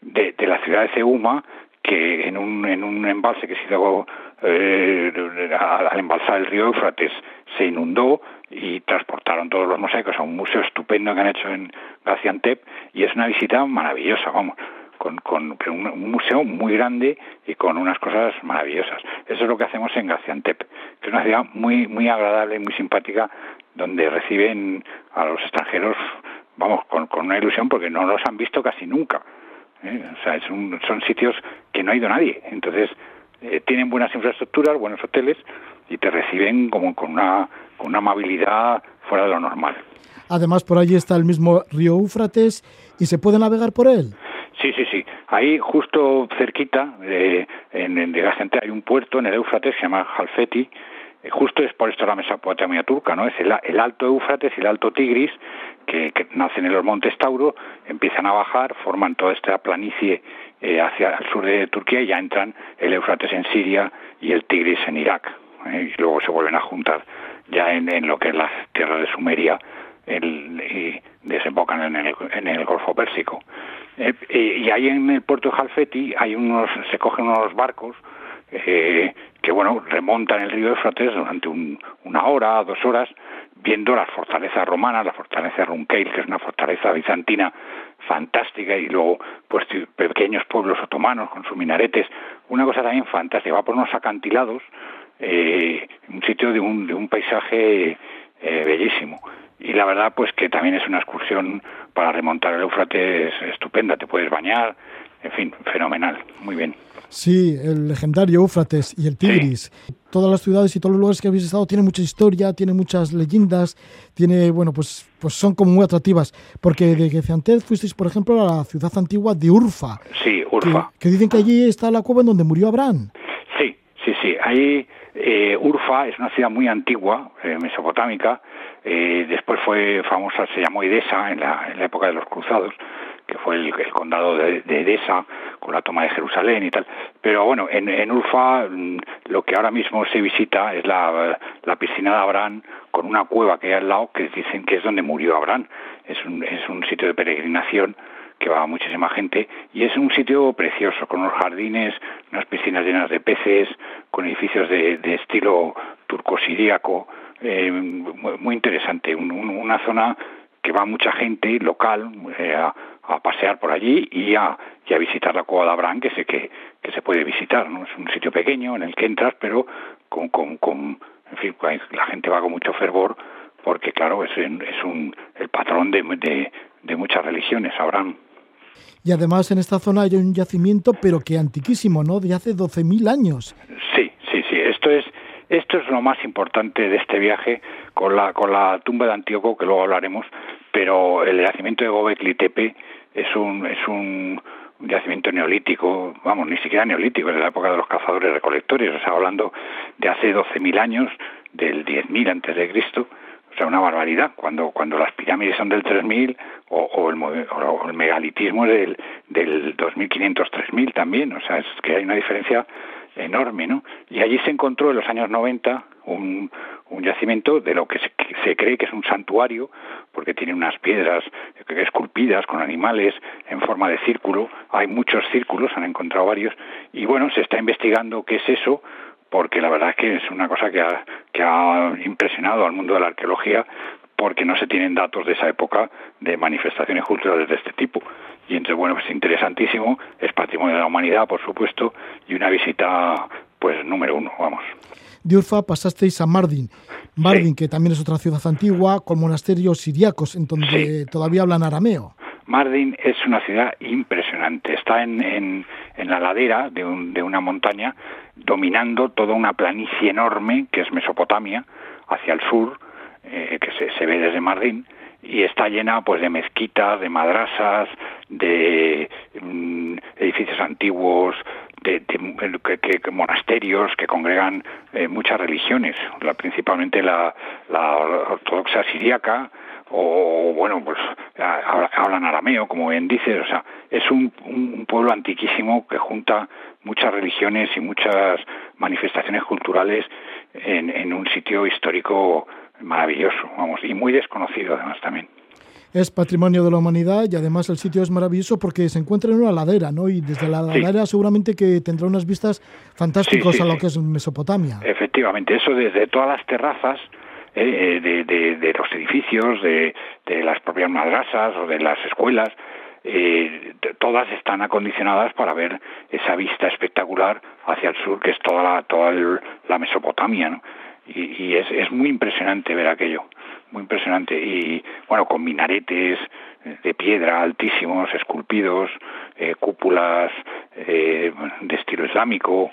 de, la ciudad de Ceuma, que en un, en un embalse que se hizo eh, al embalsar el río Éufrates se inundó y transportaron todos los mosaicos a un museo estupendo que han hecho en Gaziantep y es una visita maravillosa, vamos con, con un, museo muy grande y con unas cosas maravillosas. Eso es lo que hacemos en Gaziantep, que es una ciudad muy, muy agradable y muy simpática, donde reciben a los extranjeros, vamos, con, con una ilusión porque no los han visto casi nunca. ¿Eh? O sea, es un, son sitios que no ha ido nadie. Entonces, eh, tienen buenas infraestructuras, buenos hoteles y te reciben como con una, con una amabilidad fuera de lo normal. Además, por allí está el mismo río Éufrates y se puede navegar por él. Sí, sí, sí. Ahí, justo cerquita, de, en, de hay un puerto en el Éufrates que se llama Halfeti. Eh, justo es por esto la Mesopotamia turca, ¿no? Es el, el Alto Éufrates y el Alto Tigris, que, nacen en los montes Tauro, empiezan a bajar, forman toda esta planicie eh, hacia el sur de Turquía y ya entran el Éufrates en Siria y el Tigris en Irak. ¿eh? Y luego se vuelven a juntar ya en, lo que es la tierra de Sumeria y desembocan en el, en el Golfo Pérsico. Eh, y ahí en el puerto de Jalfeti hay unos, se cogen unos barcos que bueno remontan el río Éufrates durante una hora, dos horas, viendo las fortalezas romanas, la fortaleza de Runkeil, que es una fortaleza bizantina fantástica, y luego pues pequeños pueblos otomanos con sus minaretes, una cosa también fantástica, va por unos acantilados, eh, un sitio de un, de un paisaje eh, bellísimo y la verdad pues que también es una excursión para remontar el Éufrates estupenda, te puedes bañar, en fin, fenomenal, muy bien. Sí, el legendario Éufrates y el Tigris. Todas las ciudades y todos los lugares que habéis estado tienen mucha historia, tienen muchas leyendas, tiene, bueno, pues, pues son como muy atractivas. Porque de Gaziantep fuisteis, por ejemplo, a la ciudad antigua de Urfa. Sí, Urfa. Que, dicen que allí está la cueva en donde murió Abraham. Sí, sí, sí. Ahí eh, Urfa es una ciudad muy antigua, eh, mesopotámica, eh, después fue famosa, se llamó Edesa en la, época de los cruzados, que fue el, condado de, Edesa con la toma de Jerusalén y tal. Pero bueno, en, Urfa mm, lo que ahora mismo se visita es la, piscina de Abraham con una cueva que hay al lado que dicen que es donde murió Abraham. Es un, es un sitio de peregrinación que va muchísima gente y es un sitio precioso con unos jardines, unas piscinas llenas de peces, con edificios de, de estilo turco-siríaco eh, muy interesante, una zona que va mucha gente local eh, a, pasear por allí y a, y a visitar la Cueva de Abraham, que sé que, que se puede visitar, ¿no? Es un sitio pequeño en el que entras, pero con, con, con en fin, la gente va con mucho fervor porque, claro, es, es un, el patrón de, de, de muchas religiones, Abraham. Y además en esta zona hay un yacimiento, pero que antiquísimo, ¿no? De hace 12.000 años. Sí, sí, sí. Esto es esto es lo más importante de este viaje con la, con la tumba de Antíoco, que luego hablaremos, pero el yacimiento de Gobekli Tepe es un, es un, yacimiento neolítico, vamos, ni siquiera neolítico, es de la época de los cazadores recolectores, o sea, hablando de hace 12.000 años, del 10.000 antes de Cristo, o sea, una barbaridad, cuando, cuando las pirámides son del 3000 o, o, el, o el megalitismo es del, del 2500-3000 también, o sea, es que hay una diferencia enorme, ¿no? Y allí se encontró en los años 90 un, un yacimiento de lo que se, cree que es un santuario, porque tiene unas piedras esculpidas con animales en forma de círculo. Hay muchos círculos, han encontrado varios, y bueno, se está investigando qué es eso, porque la verdad es que es una cosa que ha, que ha impresionado al mundo de la arqueología, porque no se tienen datos de esa época de manifestaciones culturales de este tipo. Y entonces, bueno, pues interesantísimo, es patrimonio de la humanidad, por supuesto, y una visita, pues, número uno, vamos. De Urfa pasasteis a Mardin. Mardin, que también es otra ciudad antigua, con monasterios siriacos, en donde todavía hablan arameo. Mardin es una ciudad impresionante. Está en, en, en la ladera de, un, de, una montaña, dominando toda una planicie enorme, que es Mesopotamia, hacia el sur, eh, que se, se, ve desde Mardin, y está llena pues de mezquitas, de madrasas, de mm, edificios antiguos, de, que, monasterios que congregan eh, muchas religiones, la, principalmente la, la ortodoxa siríaca, o bueno, pues hablan arameo, como bien dices, o sea, es un, un, pueblo antiquísimo que junta muchas religiones y muchas manifestaciones culturales en, en un sitio histórico maravilloso, vamos, y muy desconocido además también. Es patrimonio de la humanidad y además el sitio es maravilloso porque se encuentra en una ladera, ¿no? Y desde la ladera seguramente que tendrá unas vistas fantásticas a lo que es Mesopotamia. Efectivamente, eso desde todas las terrazas eh, de, de, los edificios, de, de las propias madrasas o de las escuelas, eh, todas están acondicionadas para ver esa vista espectacular hacia el sur, que es toda la, toda la Mesopotamia, ¿no? Y, es, es muy impresionante ver aquello, muy impresionante. Y bueno, con minaretes de piedra altísimos, esculpidos, eh, cúpulas eh, de estilo islámico,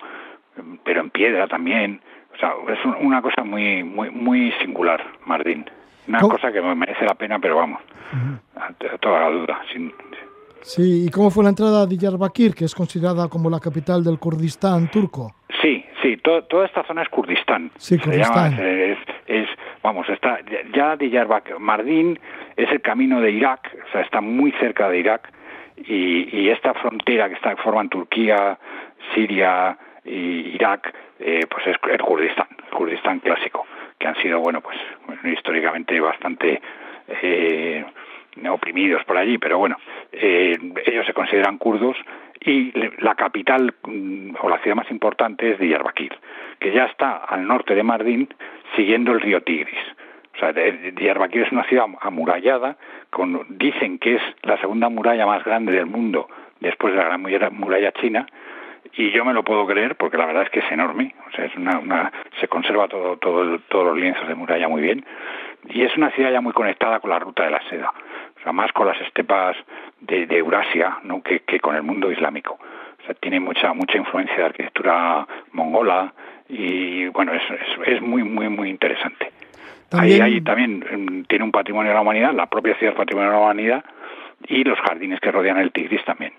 pero en piedra también. O sea, es una cosa muy, muy, muy singular, Mardín. Una cosa que me merece la pena, pero vamos, a toda la duda. Sí, ¿y cómo fue la entrada a Diyarbakir, que es considerada como la capital del Kurdistán turco? Sí, sí, toda esta zona es Kurdistán. Sí, Kurdistán. es, vamos, está ya Diyarbakir, Mardin es el camino de Irak, o sea, está muy cerca de Irak y, esta frontera que está forman Turquía, Siria y Irak, eh, pues es el Kurdistán, el Kurdistán clásico, que han sido, bueno, pues históricamente bastante eh, oprimidos por allí, pero bueno, eh, ellos se consideran kurdos y la capital mm, o la ciudad más importante es Diyarbakir, que ya está al norte de Mardin siguiendo el río Tigris. O sea, Diyarbakir es una ciudad amurallada, con, dicen que es la segunda muralla más grande del mundo después de la gran muralla china, y yo me lo puedo creer porque la verdad es que es enorme, o sea, es una, se conserva todo, todo todos los lienzos de muralla muy bien, y es una ciudad ya muy conectada con la ruta de la seda más con las estepas de, Eurasia ¿no? que, con el mundo islámico. O sea, tiene mucha mucha influencia de arquitectura mongola y bueno, es, es, muy, muy, muy interesante. También... Ahí, también mm, tiene un patrimonio de la humanidad, la propia ciudad patrimonio de la humanidad y los jardines que rodean el Tigris también.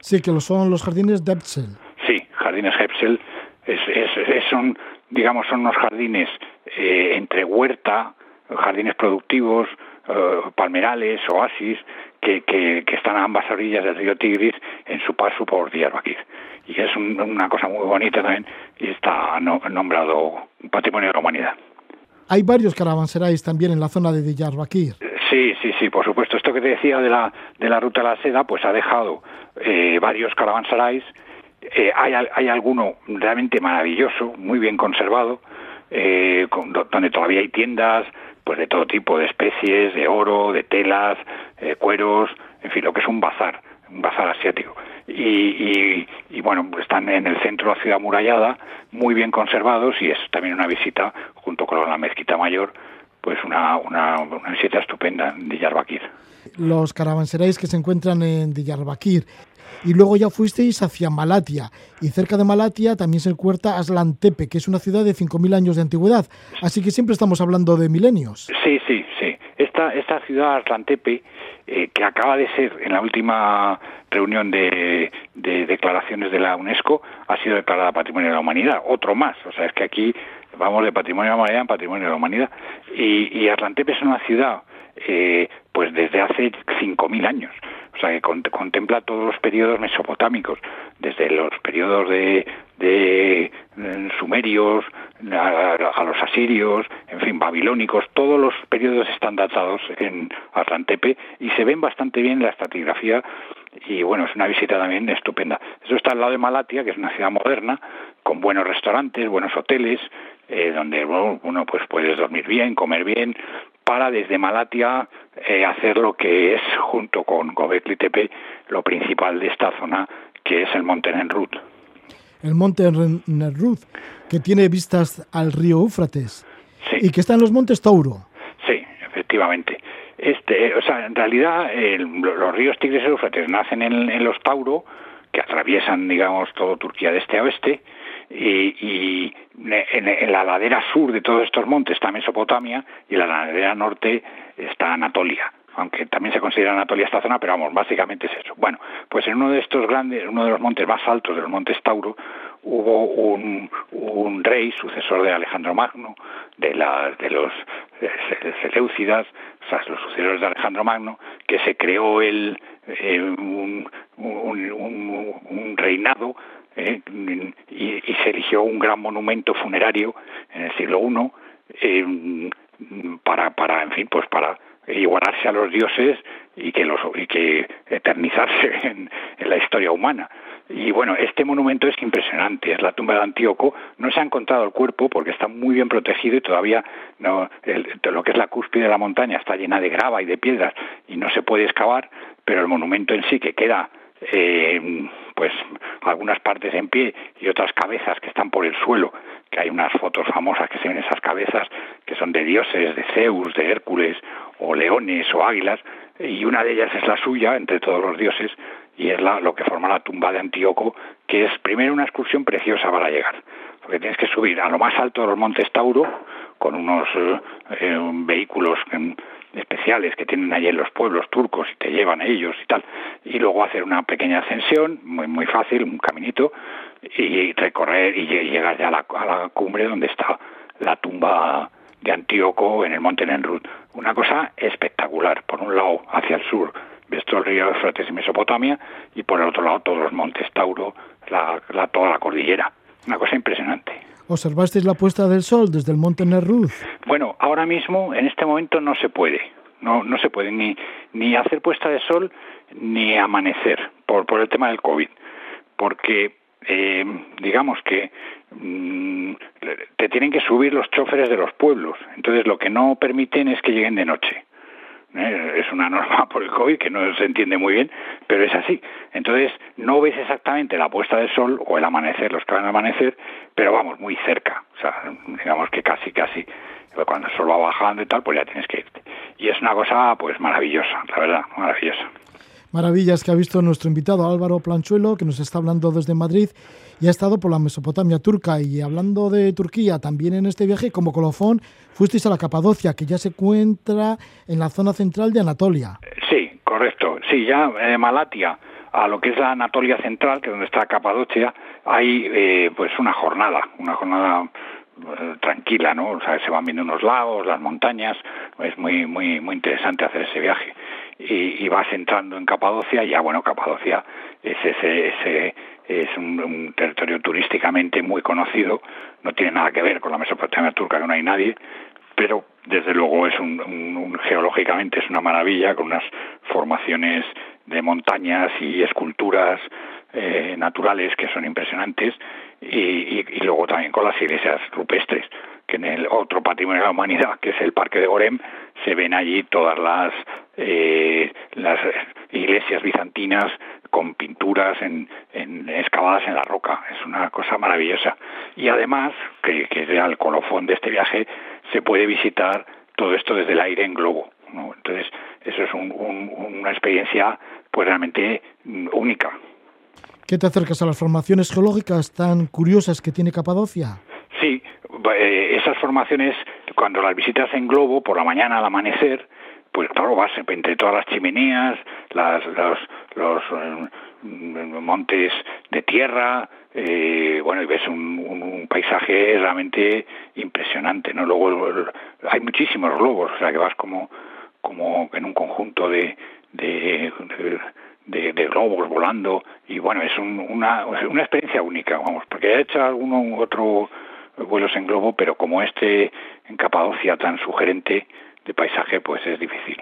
Sí, que son los jardines de Hepsel. Sí, jardines Hepsel es, es, son, digamos, son unos jardines eh, entre huerta, jardines productivos, eh, palmerales, oasis, que, que, están a ambas orillas del río Tigris en su paso por Diyarbakir. Y es una cosa muy bonita también y está nombrado Patrimonio de la Humanidad. Hay varios caravanserais también en la zona de Diyarbakir. Sí, sí, sí, por supuesto. Esto que te decía de la, de la ruta de la seda, pues ha dejado eh, varios caravanserais. Eh, hay, hay alguno realmente maravilloso, muy bien conservado, eh, donde todavía hay tiendas, pues de todo tipo, de especies, de oro, de telas, eh, cueros, en fin, lo que es un bazar, un bazar asiático. Y, y, bueno, pues están en el centro de la ciudad murallada, muy bien conservados y es también una visita, junto con la mezquita mayor, pues una, una, una visita estupenda de Diyarbakir. Los caravanseráis que se encuentran en Diyarbakir y luego ya fuisteis hacia Malatia. Y cerca de Malatia también se encuentra Aslantepe, que es una ciudad de 5.000 años de antigüedad. Así que siempre estamos hablando de milenios. Sí, sí, sí. Esta, esta ciudad Aslantepe, eh, que acaba de ser en la última reunión de, declaraciones de la UNESCO, ha sido declarada Patrimonio de la Humanidad. Otro más. O sea, es que aquí vamos de Patrimonio de la Humanidad en Patrimonio de la Humanidad. Y, y es una ciudad, eh, pues desde hace 5.000 años o sea que contempla todos los periodos mesopotámicos, desde los periodos de, de eh, sumerios a, los asirios, en fin, babilónicos, todos los periodos están datados en Atlantepe y se ven bastante bien en la estratigrafía y bueno, es una visita también estupenda. Eso está al lado de Malatia, que es una ciudad moderna, con buenos restaurantes, buenos hoteles, eh, donde uno pues puedes dormir bien, comer bien, para desde Malatia eh, hacer lo que es, junto con Gobekli Tepe, lo principal de esta zona, que es el Monte Nenrut. El Monte Nenrut, que tiene vistas al río Éufrates sí. y que está en los Montes Tauro. Sí, efectivamente. Este, o sea, en realidad los ríos Tigres y Éufrates nacen en, en los Tauro, que atraviesan, digamos, todo Turquía de este a oeste, y, en, la ladera sur de todos estos montes está Mesopotamia y en la ladera norte está Anatolia aunque también se considera Anatolia esta zona, pero vamos, básicamente es eso. Bueno, pues en uno de estos grandes, uno de los montes más altos de los montes Tauro, hubo un, un rey, sucesor de Alejandro Magno, de, la, de los Seleucidas, o sea, los sucesores de Alejandro Magno, que se creó el, eh, un, un, un, reinado ¿eh? y, se eligió un gran monumento funerario en el siglo I eh, para, para, en fin, pues para igualarse a los dioses y que, los, y que eternizarse en, la historia humana. Y bueno, este monumento es impresionante, es la tumba de Antíoco. No se ha encontrado el cuerpo porque está muy bien protegido y todavía no, lo que es la cúspide de la montaña está llena de grava y de piedras y no se puede excavar, pero el monumento en sí que queda eh, pues algunas partes en pie y otras cabezas que están por el suelo, que hay unas fotos famosas que se ven esas cabezas, que son de dioses, de Zeus, de Hércules, o leones o águilas, y una de ellas es la suya entre todos los dioses, y es la, lo que forma la tumba de Antíoco, que es primero una excursión preciosa para llegar. porque tienes que subir a lo más alto de los montes Tauro con unos eh, vehículos especiales que tienen allí en los pueblos turcos y te llevan a ellos y tal, y luego hacer una pequeña ascensión, muy muy fácil, un caminito, y recorrer y llegar ya a la, a la cumbre donde está la tumba de Antíoco en el monte Nenrut. Una cosa espectacular. Por un lado, hacia el sur, ves todo el río Eufrates y Mesopotamia, y por el otro lado, todos los montes Tauro, la, toda la cordillera. Una cosa impresionante. ¿Observasteis la puesta del sol desde el monte Nerruz? Bueno, ahora mismo, en este momento, no se puede. No, no se puede ni, ni hacer puesta de sol ni amanecer por, por el tema del COVID. Porque eh, digamos que mm, te tienen que subir los choferes de los pueblos. Entonces lo que no permiten es que lleguen de noche. ¿Eh? Es una norma por el COVID que no se entiende muy bien, pero es así. Entonces no ves exactamente la puesta del sol o el amanecer, los que van a amanecer, pero vamos, muy cerca. O sea, digamos que casi, casi, cuando el sol va bajando y tal, pues ya tienes que irte. Y es una cosa, pues maravillosa, la verdad, maravillosa maravillas que ha visto nuestro invitado Álvaro Planchuelo, que nos está hablando desde Madrid y ha estado por la Mesopotamia turca. Y hablando de Turquía, también en este viaje, como colofón, fuisteis a la Capadocia, que ya se encuentra en la zona central de Anatolia. Sí, correcto. Sí, ya eh, Malatia a lo que es la Anatolia central, que es donde está Capadocia, hay eh, pues una jornada, una jornada eh, tranquila, ¿no? O sea, se van viendo unos lagos, las montañas, es muy muy muy interesante hacer ese viaje y, vas entrando en Capadocia, y ya bueno, Capadocia es, ese, es un, territorio turísticamente muy conocido, no tiene nada que ver con la Mesopotamia turca, que no hay nadie, pero desde luego es un, geológicamente es una maravilla, con unas formaciones de montañas y esculturas eh, naturales que son impresionantes, y, y, luego también con las iglesias rupestres que en el otro patrimonio de la humanidad, que es el Parque de Gorem, se ven allí todas las, eh, las iglesias bizantinas con pinturas en, en, excavadas en la roca. Es una cosa maravillosa. Y además, que, que es el colofón de este viaje, se puede visitar todo esto desde el aire en globo. Entonces, eso es una experiencia pues realmente única. ¿Qué te acercas a las formaciones geológicas tan curiosas que tiene Capadocia? Sí, eh, esas formaciones, cuando las visitas en globo, por la mañana al amanecer, pues claro, vas entre todas las chimeneas, las, los, los eh, montes de tierra, eh, bueno, y ves un, un, paisaje realmente impresionante, ¿no? Luego hay muchísimos globos, o sea que vas como, como en un conjunto de, de, de, globos volando, y bueno, es una, una experiencia única, vamos, porque he hecho alguno otro vuelos en globo, pero como este en Capadocia tan sugerente de paisaje, pues es difícil.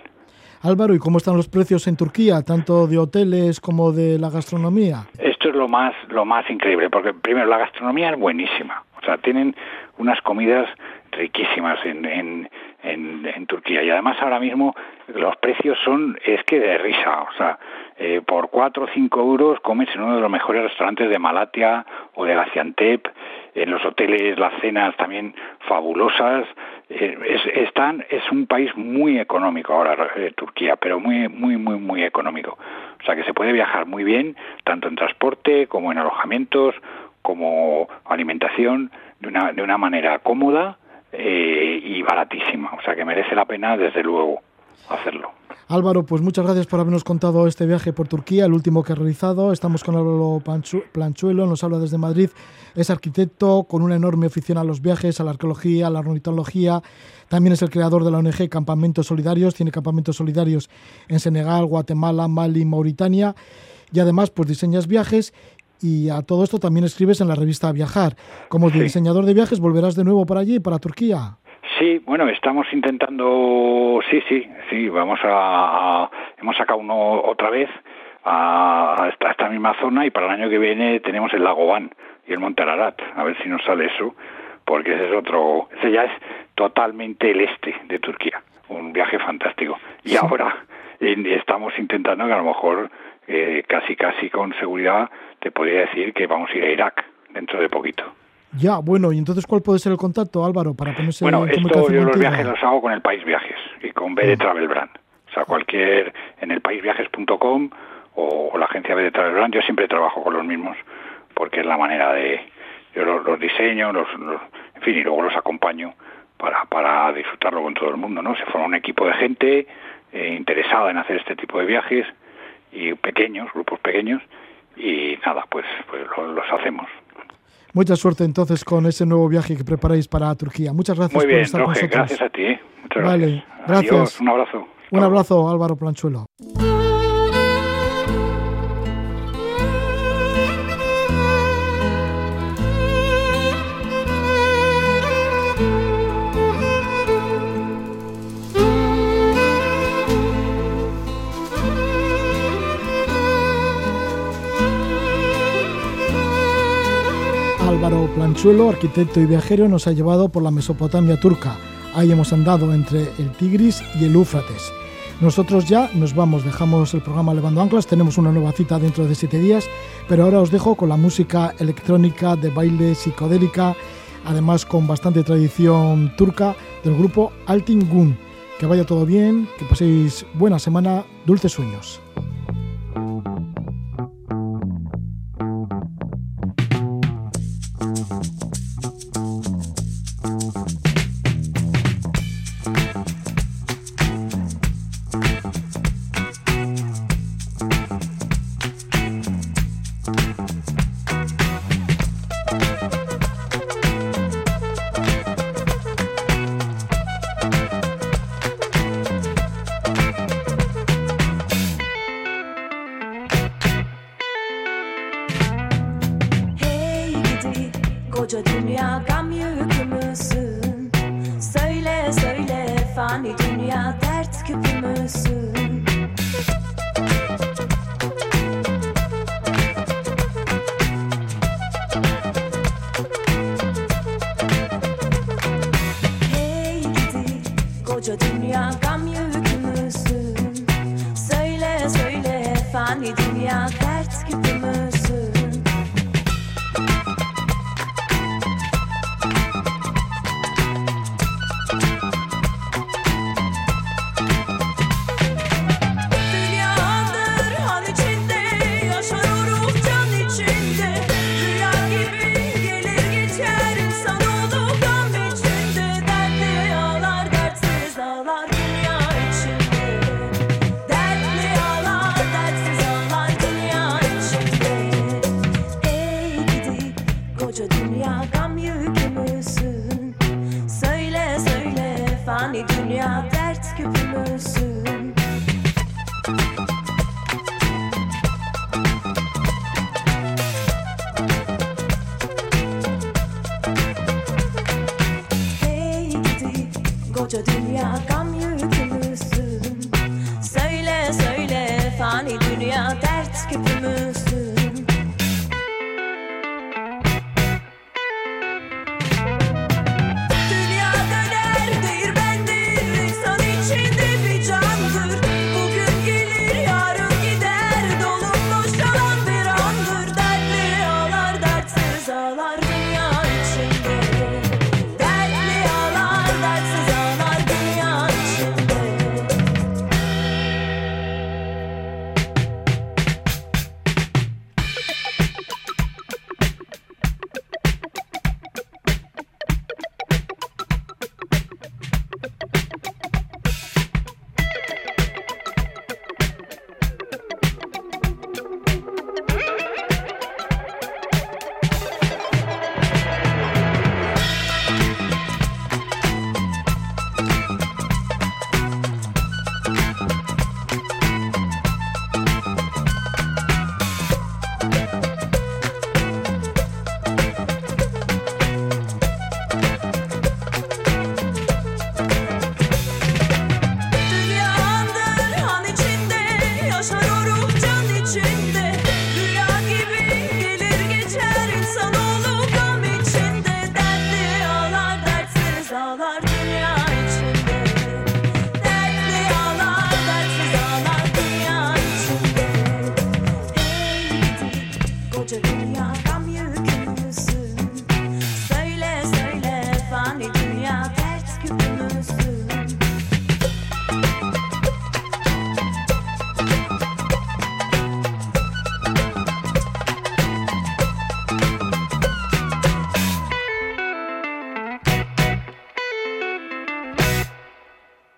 Álvaro, ¿y cómo están los precios en Turquía, tanto de hoteles como de la gastronomía? Esto es lo más, lo más increíble, porque primero la gastronomía es buenísima, o sea, tienen unas comidas riquísimas en, en, en, Turquía y además ahora mismo los precios son, es que de risa, o sea, eh, por 4 o 5 euros comes en uno de los mejores restaurantes de Malatia o de Gaziantep, en los hoteles las cenas también fabulosas, eh, es, están, es un país muy económico ahora eh, Turquía, pero muy, muy, muy, muy económico. O sea que se puede viajar muy bien, tanto en transporte como en alojamientos, como alimentación, de una, de una manera cómoda eh, y baratísima. O sea que merece la pena, desde luego, hacerlo. Álvaro, pues muchas gracias por habernos contado este viaje por Turquía, el último que ha realizado. Estamos con Álvaro Planchuelo, nos habla desde Madrid. Es arquitecto con una enorme afición a los viajes, a la arqueología, a la ornitología. También es el creador de la ONG Campamentos Solidarios. Tiene campamentos solidarios en Senegal, Guatemala, Mali, Mauritania. Y además, pues diseñas viajes y a todo esto también escribes en la revista Viajar. Como diseñador de viajes, ¿volverás de nuevo por allí, para Turquía? Sí, bueno, estamos intentando, sí, sí, sí, vamos a, hemos sacado uno otra vez a, esta, misma zona y para el año que viene tenemos el lago Van y el Monte Ararat, a ver si nos sale eso, porque ese es otro, ese ya es totalmente el este de Turquía, un viaje fantástico. Y ahora estamos intentando que a lo mejor eh, casi casi con seguridad te podría decir que vamos a ir a Irak dentro de poquito. Ya, bueno, y entonces, ¿cuál puede ser el contacto, Álvaro, para ponerse Bueno, esto yo los viajes los hago con el País Viajes y con BD Travel Brand. O sea, cualquier, en el paisviajes.com o, la agencia BD Travel Brand, yo siempre trabajo con los mismos porque es la manera de, yo los, diseño, los, en fin, y luego los acompaño para, para disfrutarlo con todo el mundo, ¿no? Se forma un equipo de gente eh, interesada en hacer este tipo de viajes y pequeños, grupos pequeños, y nada, pues, pues los hacemos. Mucha suerte entonces con ese nuevo viaje que preparáis para Turquía. Muchas gracias Muy bien, por estar con nosotros. Gracias a ti. Muchas vale, gracias. un abrazo. Un abrazo, Álvaro Planchuelo. Álvaro Planchuelo, arquitecto y viajero, nos ha llevado por la Mesopotamia turca. Ahí hemos andado entre el Tigris y el Éufrates. Nosotros ya nos vamos, dejamos el programa Levando Anclas, tenemos una nueva cita dentro de siete días, pero ahora os dejo con la música electrónica de baile psicodélica, además con bastante tradición turca, del grupo Altin Que vaya todo bien, que paséis buena semana, dulces sueños. at the mercy.